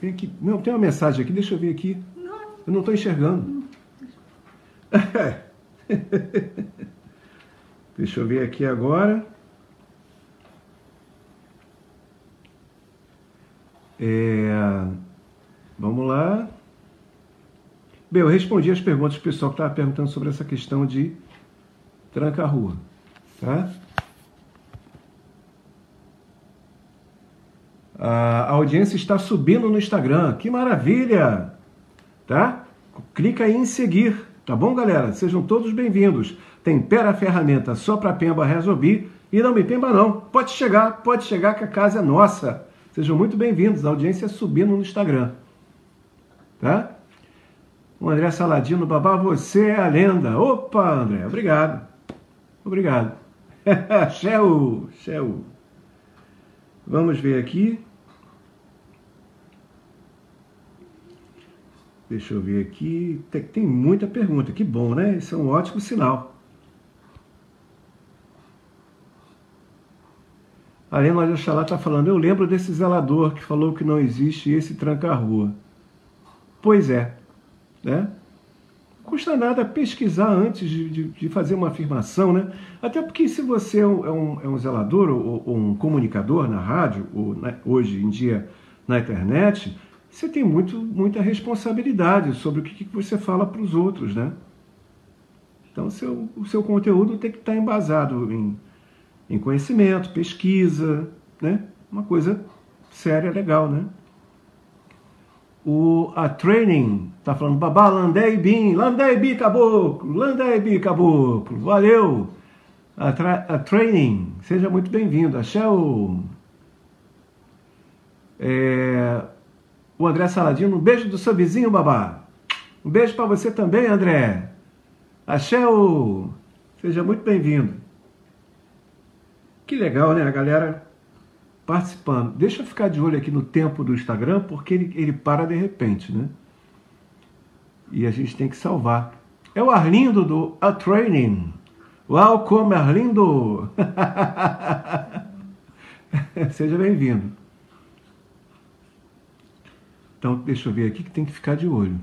Vem aqui. Não, tem uma mensagem aqui, deixa eu ver aqui. Eu não estou enxergando. (laughs) Deixa eu ver aqui agora. É, vamos lá. Bem, eu respondi as perguntas do pessoal que estava perguntando sobre essa questão de tranca-rua. Tá? A audiência está subindo no Instagram. Que maravilha! Tá? Clica aí em seguir, tá bom, galera? Sejam todos bem-vindos. Tempera a ferramenta só para Pemba Resolvi e não me pemba não. Pode chegar, pode chegar que a casa é nossa. Sejam muito bem-vindos. A audiência subindo no Instagram, tá? O André Saladino, babá, você é a lenda. Opa, André, obrigado. Obrigado. (laughs) Shell, Shell. Vamos ver aqui. Deixa eu ver aqui. Tem, tem muita pergunta. Que bom, né? Isso é um ótimo sinal. A Helena de Oxalá está falando, eu lembro desse zelador que falou que não existe esse tranca-rua. Pois é, né? Não custa nada pesquisar antes de, de, de, fazer uma afirmação, né? Até porque se você é um, é um, é zelador ou, ou, um comunicador na rádio, ou né, hoje em dia na internet, você tem muito, muita responsabilidade sobre o que, que você fala para os outros, né? Então, seu, o seu conteúdo tem que estar embasado em, em conhecimento, pesquisa, né? Uma coisa séria, legal, né? O, a Training tá falando, babá, Landei Bim, Landei Bi Caboclo, Landei Bi Caboclo, valeu! A, tra, a Training, seja muito bem-vindo. Axé o, é, o André Saladino, um beijo do seu vizinho, babá. Um beijo para você também, André. Axé o, seja muito bem-vindo. Que legal, né, a galera participando. Deixa eu ficar de olho aqui no tempo do Instagram, porque ele, ele para de repente, né? E a gente tem que salvar. É o Arlindo do A Training. Como Arlindo! (laughs) Seja bem-vindo. Então, deixa eu ver aqui que tem que ficar de olho.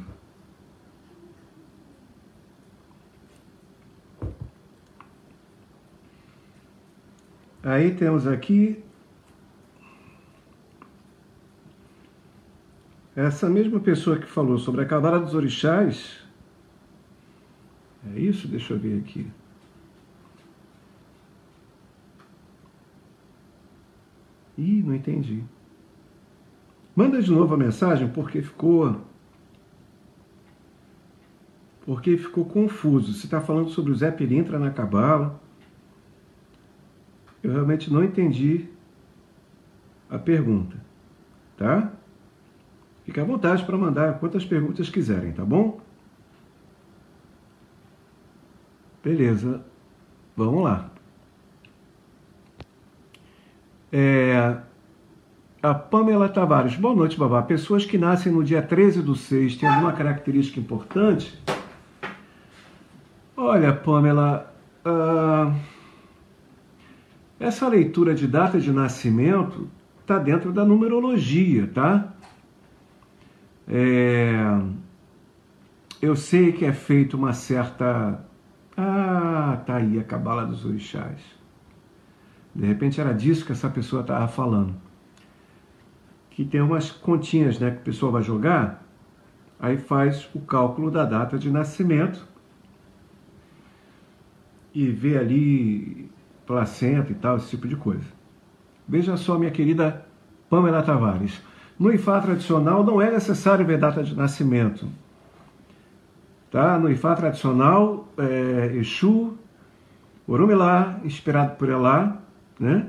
Aí temos aqui essa mesma pessoa que falou sobre a cabala dos orixás. É isso? Deixa eu ver aqui. Ih, não entendi. Manda de novo a mensagem porque ficou. Porque ficou confuso. Você está falando sobre o Zé Pilintra na cabala. Eu realmente não entendi a pergunta, tá? Fique à vontade para mandar quantas perguntas quiserem, tá bom? Beleza, vamos lá. É, a Pamela Tavares, boa noite, babá. Pessoas que nascem no dia 13 do 6 têm alguma característica importante? Olha, Pamela, uh essa leitura de data de nascimento está dentro da numerologia, tá? É... Eu sei que é feito uma certa. Ah, tá aí a cabala dos orixás. De repente era disso que essa pessoa estava falando. Que tem umas continhas né, que a pessoa vai jogar, aí faz o cálculo da data de nascimento e vê ali placenta e tal, esse tipo de coisa. Veja só, minha querida Pamela Tavares. No IFA tradicional não é necessário ver data de nascimento. Tá? No IFA tradicional, é, Exu, Orumilá, inspirado por Elá, né?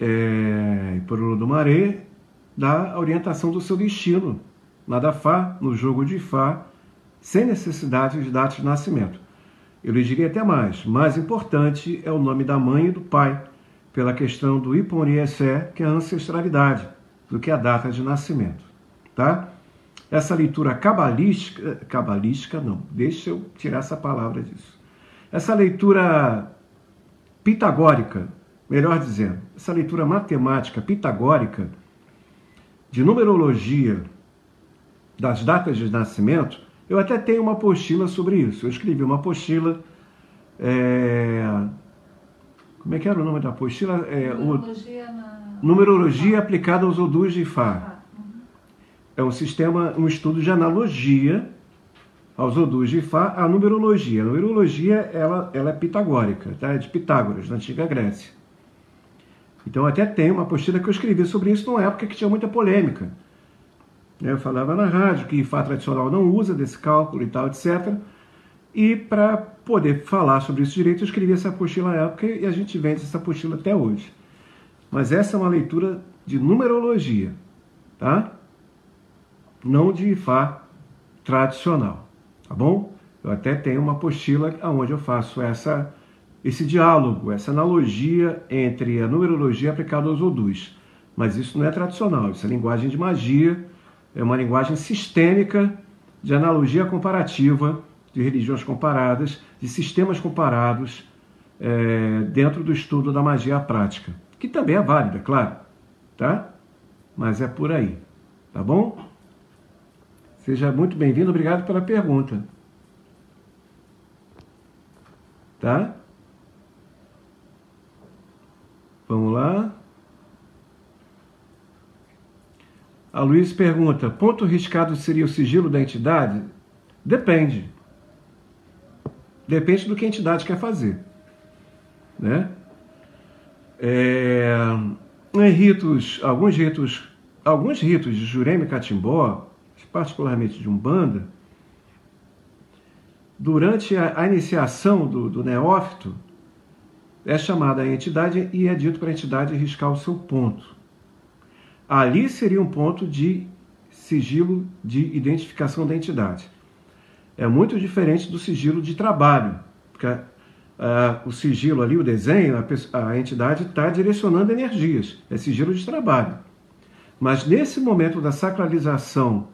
É, por Olodumaré, dá a orientação do seu destino. Nada Fá, no jogo de Fá, sem necessidade de data de nascimento. Eu lhe diria até mais. Mais importante é o nome da mãe e do pai, pela questão do Iponiessé, que é a ancestralidade, do que a data de nascimento. Tá? Essa leitura cabalística, cabalística não, deixa eu tirar essa palavra disso. Essa leitura pitagórica, melhor dizendo, essa leitura matemática pitagórica de numerologia das datas de nascimento, eu até tenho uma apostila sobre isso. Eu escrevi uma apostila. É... Como é que era o nome da apostila? É, Numerologia, o... na... Numerologia aplicada aos odus de Ifá. Uhum. É um sistema, um estudo de analogia aos odus de Ifá à numerologia. A numerologia ela, ela é pitagórica, tá? é de Pitágoras, na antiga Grécia. Então até tem uma apostila que eu escrevi sobre isso numa época que tinha muita polêmica. Eu falava na rádio que IFA tradicional não usa desse cálculo e tal, etc. E para poder falar sobre isso direito, eu escrevi essa apostila na época e a gente vende essa apostila até hoje. Mas essa é uma leitura de numerologia, tá? Não de IFA tradicional, tá bom? Eu até tenho uma apostila onde eu faço essa, esse diálogo, essa analogia entre a numerologia aplicada aos odus. Mas isso não é tradicional, isso é linguagem de magia é uma linguagem sistêmica de analogia comparativa de religiões comparadas, de sistemas comparados é, dentro do estudo da magia prática, que também é válida, claro, tá? Mas é por aí, tá bom? Seja muito bem-vindo, obrigado pela pergunta. Tá? Vamos lá. A Luiz pergunta: ponto riscado seria o sigilo da entidade? Depende. Depende do que a entidade quer fazer. Né? É, em ritos, alguns ritos, alguns ritos de Jurema e Catimbó, particularmente de Umbanda, durante a, a iniciação do, do, neófito, é chamada a entidade e é dito para a entidade riscar o seu ponto. Ali seria um ponto de sigilo de identificação da entidade. É muito diferente do sigilo de trabalho, porque uh, o sigilo ali, o desenho, a, a entidade está direcionando energias, é sigilo de trabalho. Mas nesse momento da sacralização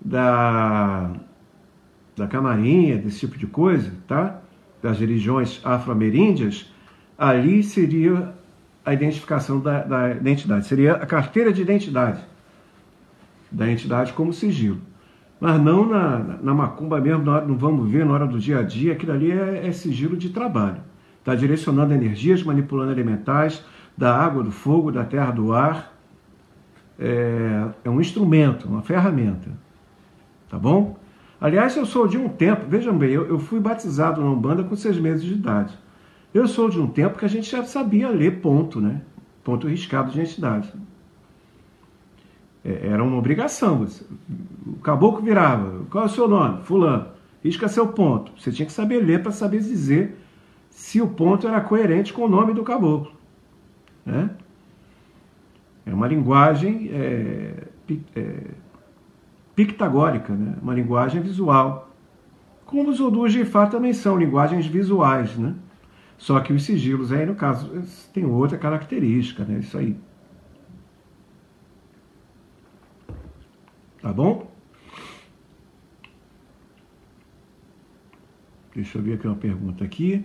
da da camarinha, desse tipo de coisa, tá? Das religiões afro-ameríndias, ali seria a identificação da, da identidade, seria a carteira de identidade da entidade como sigilo. Mas não na, na macumba mesmo, hora, não vamos ver na hora do dia a dia, aquilo ali é, é sigilo de trabalho. Está direcionando energias, manipulando elementais, da água, do fogo, da terra, do ar. É, é um instrumento, uma ferramenta. Tá bom? Aliás, eu sou de um tempo, vejam bem, eu, eu fui batizado na Umbanda com seis meses de idade. Eu sou de um tempo que a gente já sabia ler ponto, né? Ponto riscado de entidade. É, era uma obrigação. O caboclo virava. Qual é o seu nome? Fulano. Risca seu ponto. Você tinha que saber ler para saber dizer se o ponto era coerente com o nome do caboclo. Né? É uma linguagem é, é, pictagórica, né? uma linguagem visual. Como os odus de Ifá também são linguagens visuais, né? Só que os sigilos aí, no caso, tem outra característica, né? Isso aí. Tá bom? Deixa eu ver aqui uma pergunta aqui.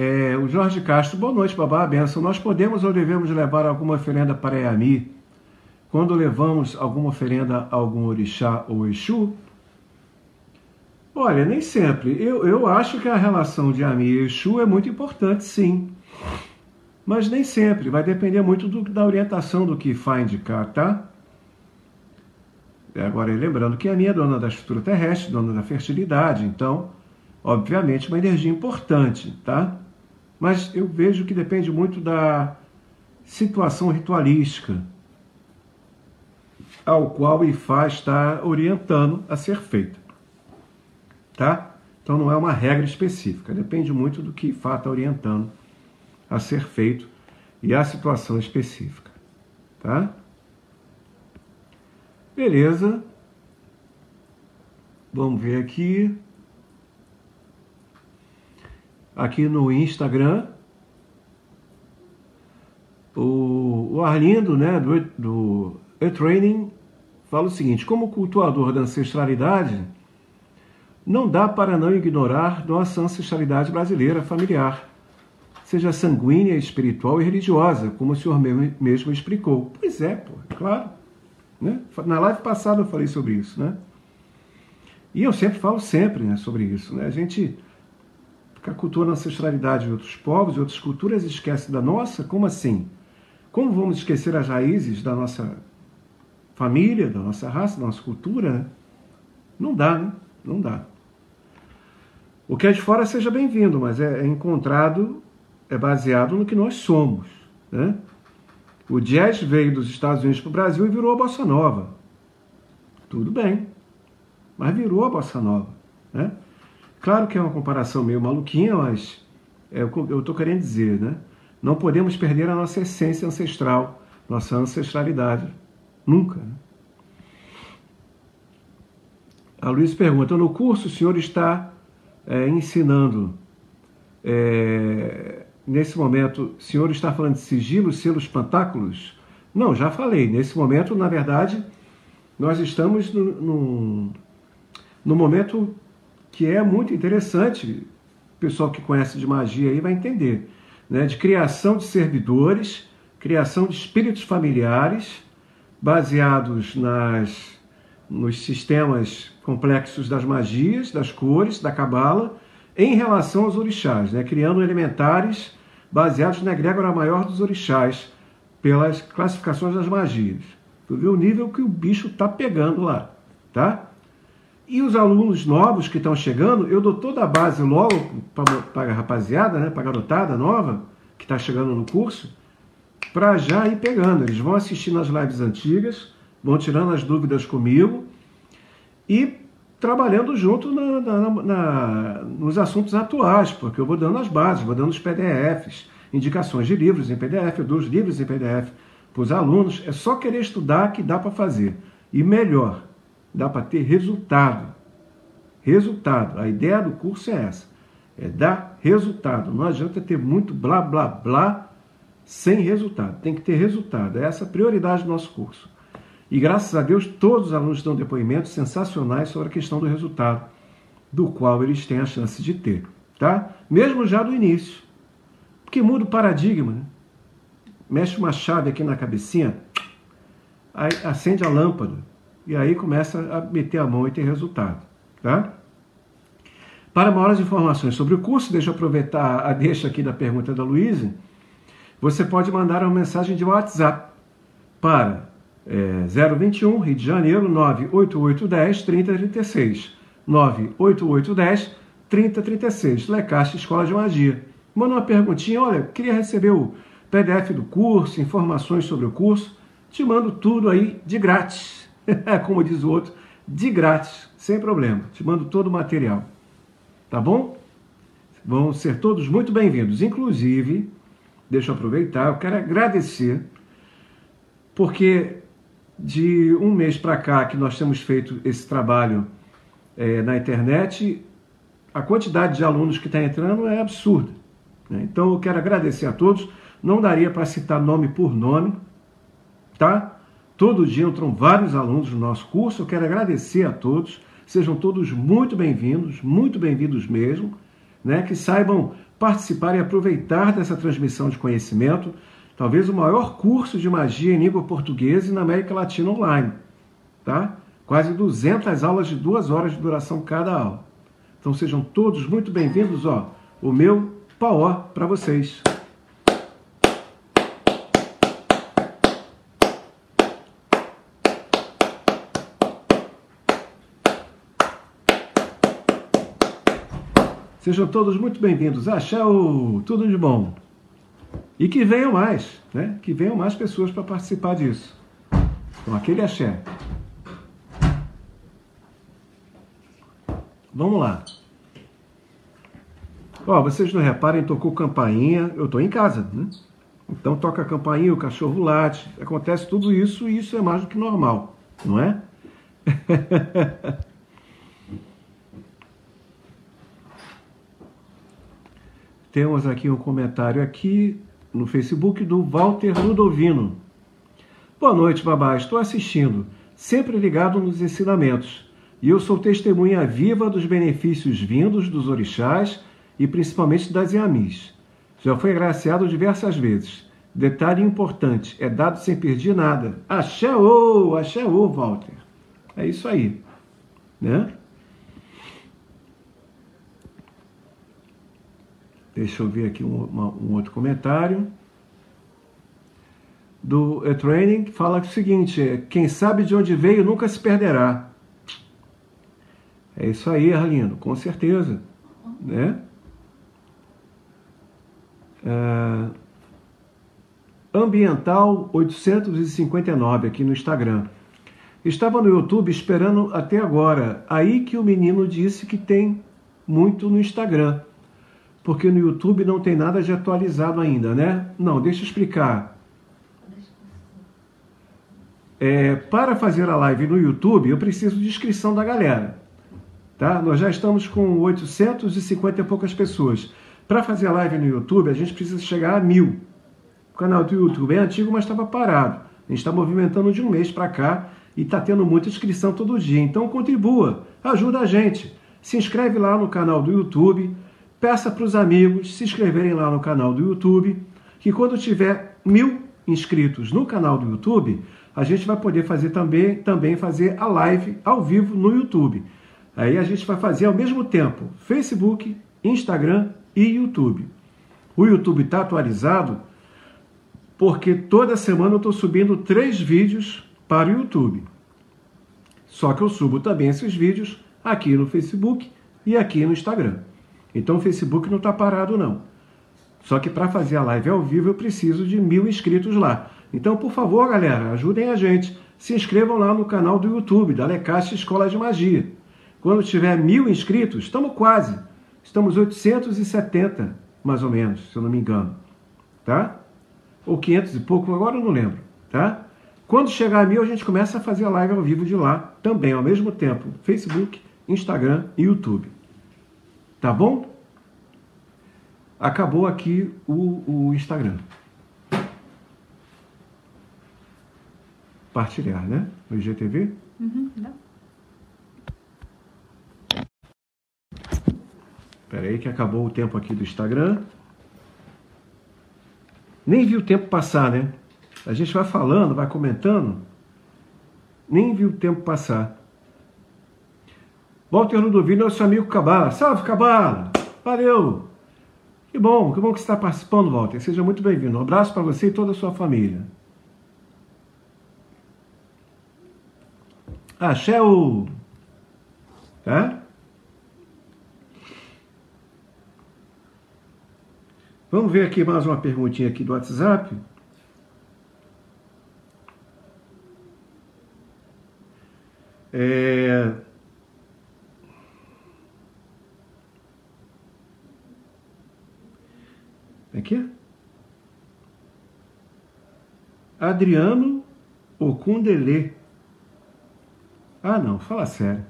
É, o Jorge Castro, boa noite, babá, benção. Nós podemos ou devemos levar alguma oferenda para Yami quando levamos alguma oferenda a algum orixá ou exu? Olha, nem sempre. Eu, eu acho que a relação de Yami e Exu é muito importante, sim. Mas nem sempre. Vai depender muito do, da orientação do que vai indicar, tá? Agora, lembrando que a minha é dona da estrutura terrestre, dona da fertilidade, então, obviamente, uma energia importante, tá? Mas eu vejo que depende muito da situação ritualística ao qual o IFA está orientando a ser feita. Tá? Então não é uma regra específica, depende muito do que IFA está orientando a ser feito e a situação específica. Tá? Beleza. Vamos ver aqui aqui no Instagram. O, Arlindo, né, do, do E-Training, fala o seguinte: como cultuador da ancestralidade, não dá para não ignorar nossa ancestralidade brasileira familiar, seja sanguínea, espiritual e religiosa, como o senhor mesmo explicou. Pois é, pô, é claro. Né? Na live passada eu falei sobre isso, né? E eu sempre falo sempre né, sobre isso. Né? A gente a cultura ancestralidade de outros povos e outras culturas esquece da nossa? Como assim? Como vamos esquecer as raízes da nossa família, da nossa raça, da nossa cultura? Né? Não dá, né? Não dá. O que é de fora seja bem-vindo, mas é, é encontrado, é baseado no que nós somos. Né? O jazz veio dos Estados Unidos para o Brasil e virou a bossa nova. Tudo bem, mas virou a bossa nova. Né? Claro que é uma comparação meio maluquinha, mas é o que eu estou querendo dizer, né? Não podemos perder a nossa essência ancestral, nossa ancestralidade. Nunca. Né? A Luiz pergunta: no curso o senhor está é, ensinando, é, nesse momento, o senhor está falando de sigilo, selos, pantáculos? Não, já falei. Nesse momento, na verdade, nós estamos no, no, no momento que é muito interessante, o pessoal que conhece de magia aí vai entender, né? de criação de servidores, criação de espíritos familiares, baseados nas, nos sistemas complexos das magias, das cores, da cabala, em relação aos orixás, né? criando elementares baseados na egrégora maior dos orixás, pelas classificações das magias. Tu vê o nível que o bicho está pegando lá, tá? E os alunos novos que estão chegando, eu dou toda a base logo para a rapaziada, né, para a garotada nova que está chegando no curso, para já ir pegando. Eles vão assistindo as lives antigas, vão tirando as dúvidas comigo e trabalhando junto na, na, na, nos assuntos atuais, porque eu vou dando as bases, vou dando os PDFs, indicações de livros em PDF, eu dou os livros em PDF para os alunos. É só querer estudar que dá para fazer. E melhor, dá para ter resultado. Resultado. A ideia do curso é essa: é dar resultado. Não adianta ter muito blá blá blá sem resultado. Tem que ter resultado. É essa a prioridade do nosso curso. E graças a Deus, todos os alunos dão depoimentos sensacionais sobre a questão do resultado, do qual eles têm a chance de ter. Tá? Mesmo já do início. Porque muda o paradigma. Né? Mexe uma chave aqui na cabecinha, aí acende a lâmpada e aí começa a meter a mão e ter resultado. Tá? Para maiores informações sobre o curso, deixa eu aproveitar a deixa aqui da pergunta da Luísa. Você pode mandar uma mensagem de WhatsApp para é, 021 Rio de Janeiro 98810 3036. 98810 3036. Lecaixa Escola de Magia. Manda uma perguntinha, olha, queria receber o PDF do curso, informações sobre o curso. Te mando tudo aí de grátis. (laughs) como diz o outro, de grátis, sem problema. Te mando todo o material. Tá bom? Vão ser todos muito bem-vindos. Inclusive, deixa eu aproveitar, eu quero agradecer, porque de um mês para cá que nós temos feito esse trabalho é, na internet, a quantidade de alunos que está entrando é absurda. Né? Então eu quero agradecer a todos. Não daria para citar nome por nome, tá? Todo dia entram vários alunos no nosso curso. Eu quero agradecer a todos. Sejam todos muito bem-vindos, muito bem-vindos mesmo, né? Que saibam participar e aproveitar dessa transmissão de conhecimento, talvez o maior curso de magia em língua portuguesa na América Latina online, tá? Quase 200 aulas de duas horas de duração cada aula. Então sejam todos muito bem-vindos, ó. O meu pau para vocês. Sejam todos muito bem-vindos. Axéu, tudo de bom. E que venham mais, né? Que venham mais pessoas para participar disso. Então, aquele axé. Vamos lá. Ó, vocês não reparem, tocou campainha. Eu estou em casa, né? Então toca a campainha, o cachorro late. Acontece tudo isso e isso é mais do que normal, não é? (laughs) Temos aqui um comentário aqui no Facebook do Walter Ludovino. Boa noite, babá. Estou assistindo, sempre ligado nos ensinamentos. E eu sou testemunha viva dos benefícios vindos dos orixás e principalmente das Iamis. Já fui agraciado diversas vezes. Detalhe importante, é dado sem perder nada. Axé ô, axé ô, Walter. É isso aí, né? Deixa eu ver aqui um, uma, um outro comentário. Do e Training fala o seguinte: quem sabe de onde veio nunca se perderá. É isso aí, Arlindo, com certeza. Né? É, Ambiental 859 aqui no Instagram. Estava no YouTube esperando até agora. Aí que o menino disse que tem muito no Instagram porque no YouTube não tem nada de atualizado ainda, né? Não, deixa eu explicar. É, para fazer a live no YouTube, eu preciso de inscrição da galera. Tá? Nós já estamos com 850 e poucas pessoas. Para fazer a live no YouTube, a gente precisa chegar a mil. O canal do YouTube é antigo, mas estava parado. A gente está movimentando de um mês para cá e está tendo muita inscrição todo dia. Então contribua, ajuda a gente. Se inscreve lá no canal do YouTube peça para os amigos se inscreverem lá no canal do YouTube, que quando tiver mil inscritos no canal do YouTube, a gente vai poder fazer também, também fazer a live ao vivo no YouTube. Aí a gente vai fazer ao mesmo tempo Facebook, Instagram e YouTube. O YouTube está atualizado porque toda semana eu estou subindo três vídeos para o YouTube. Só que eu subo também esses vídeos aqui no Facebook e aqui no Instagram. Então o Facebook não está parado não. Só que para fazer a live ao vivo eu preciso de mil inscritos lá. Então, por favor, galera, ajudem a gente. Se inscrevam lá no canal do YouTube da Lecaixa Escola de Magia. Quando tiver mil inscritos, estamos quase. Estamos 870, mais ou menos, se eu não me engano. Tá? Ou 500 e pouco, agora eu não lembro. Tá? Quando chegar a mil, a gente começa a fazer a live ao vivo de lá, também, ao mesmo tempo. Facebook, Instagram e YouTube. Tá bom? Acabou aqui o, o Instagram. Partilhar, né? No IGTV? Uhum, não. Espera aí que acabou o tempo aqui do Instagram. Nem vi o tempo passar, né? A gente vai falando, vai comentando. Nem vi o tempo passar. Walter Ludovino é o seu amigo Cabala. Salve, Cabala! Valeu! Que bom, que bom que você está participando, Walter. Seja muito bem-vindo. Um abraço para você e toda a sua família. Axé o. Tá? Vamos ver aqui mais uma perguntinha aqui do WhatsApp. É... Aqui? Adriano Okundele. Ah, não, fala sério.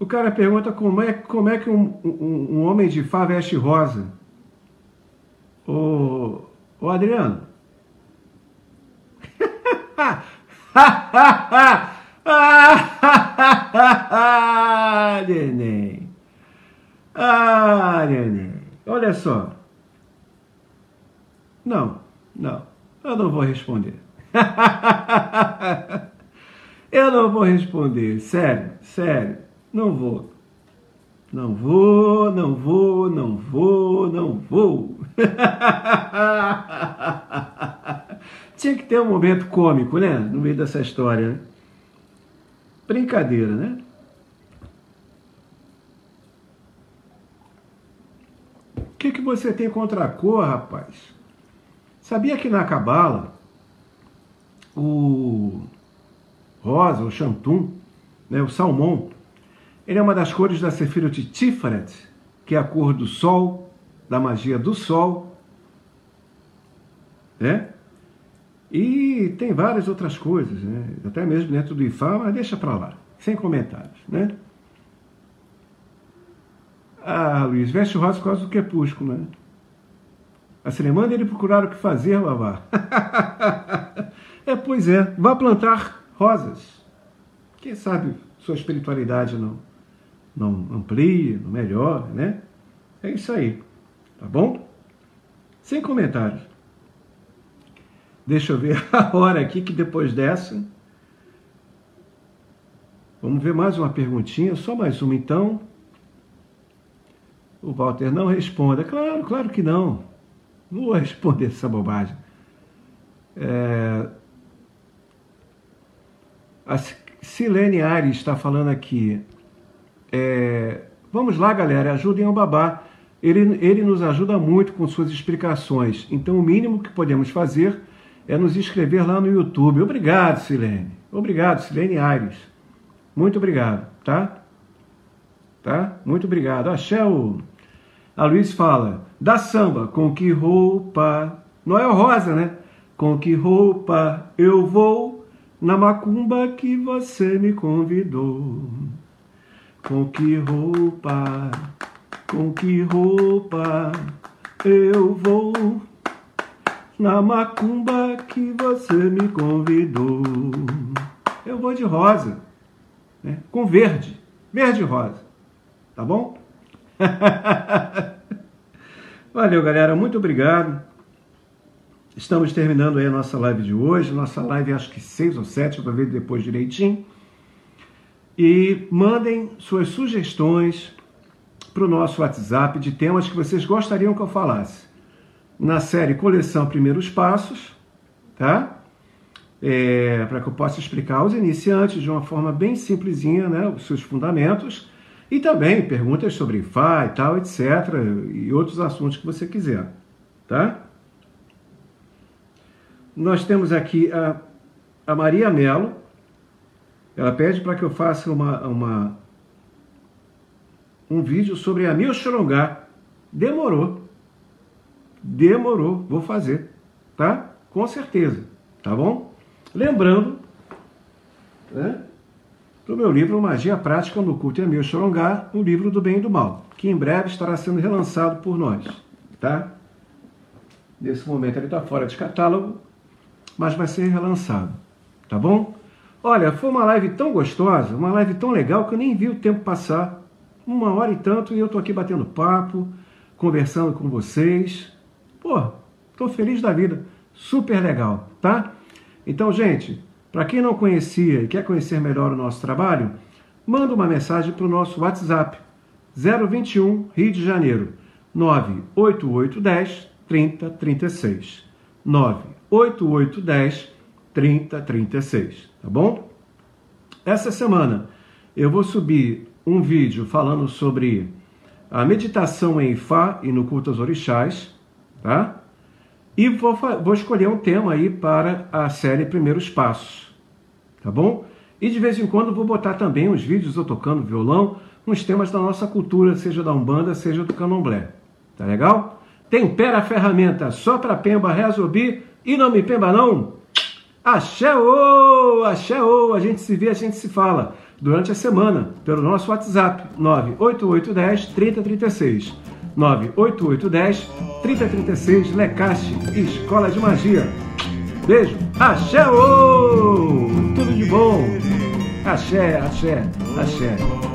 O cara pergunta como é, como é que um, um, um homem de Fá veste rosa. Ô, ô Adriano. (laughs) ah, neném. Ah, neném. Olha só. Não, não. Eu não vou responder. (laughs) eu não vou responder. Sério, sério. Não vou. Não vou, não vou, não vou, não vou. (laughs) Tinha que ter um momento cômico, né? No meio dessa história. Né? Brincadeira, né? Que, que você tem contra a cor, rapaz? Sabia que na Cabala, o rosa, o chantum, né, o salmão, ele é uma das cores da Sefirot Tiferet, que é a cor do sol, da magia do sol. Né? E tem várias outras coisas, né? até mesmo dentro do Ifá, mas deixa para lá, sem comentários. Né? Ah, Luiz, veste rosa por causa do crepúsculo, né? A manda ele procurar o que fazer, Vavá. (laughs) é, pois é, vá plantar rosas. Quem sabe sua espiritualidade não não amplia, não melhora, né? É isso aí, tá bom? Sem comentários. Deixa eu ver (laughs) a hora aqui que depois dessa. Vamos ver mais uma perguntinha, só mais uma então. O Walter não responda. Claro, claro que não. Não vou (laughs) responder essa bobagem. É... A Silene Ares está falando aqui. É, vamos lá, galera, ajudem o babá. Ele, ele nos ajuda muito com suas explicações. Então, o mínimo que podemos fazer é nos inscrever lá no YouTube. Obrigado, Silene. Obrigado, Silene Aires. Muito obrigado, tá? Tá? Muito obrigado. Axé, o... a Luiz fala, da samba, com que roupa... Noel Rosa, né? Com que roupa eu vou na macumba que você me convidou. Com que roupa, com que roupa eu vou na macumba que você me convidou? Eu vou de rosa, né? com verde, verde e rosa, tá bom? (laughs) Valeu, galera, muito obrigado. Estamos terminando aí a nossa live de hoje. Nossa live acho que seis ou sete, para ver depois direitinho e mandem suas sugestões para o nosso WhatsApp de temas que vocês gostariam que eu falasse. Na série Coleção Primeiros Passos, tá? é, para que eu possa explicar aos iniciantes de uma forma bem simplesinha né, os seus fundamentos e também perguntas sobre Fá e tal, etc. e outros assuntos que você quiser. Tá? Nós temos aqui a, a Maria Melo. Ela pede para que eu faça uma, uma, um vídeo sobre a Mil Xorongá. Demorou. Demorou. Vou fazer. Tá? Com certeza. Tá bom? Lembrando né, do meu livro Magia Prática no Culto e Amil Xorongá, o livro do bem e do mal, que em breve estará sendo relançado por nós. Tá? Nesse momento ele está fora de catálogo, mas vai ser relançado. Tá bom? Olha, foi uma live tão gostosa, uma live tão legal que eu nem vi o tempo passar. Uma hora e tanto e eu tô aqui batendo papo, conversando com vocês. Pô, tô feliz da vida. Super legal, tá? Então, gente, para quem não conhecia e quer conhecer melhor o nosso trabalho, manda uma mensagem para o nosso WhatsApp 021 Rio de Janeiro 98810 3036 98810 3036, tá bom? Essa semana eu vou subir um vídeo falando sobre a meditação em Fá e no culto aos orixás, tá? E vou, vou escolher um tema aí para a série Primeiros Passos, tá bom? E de vez em quando vou botar também uns vídeos eu tocando violão, uns temas da nossa cultura, seja da Umbanda, seja do Candomblé. Tá legal? Tempera a ferramenta só para Pemba resolver e não me Pemba não. Axé ô, a gente se vê, a gente se fala durante a semana pelo nosso WhatsApp 98810 3036. 98810 3036 Lecache, Escola de Magia. Beijo, axé ô! Tudo de bom! Axé, axé, axé.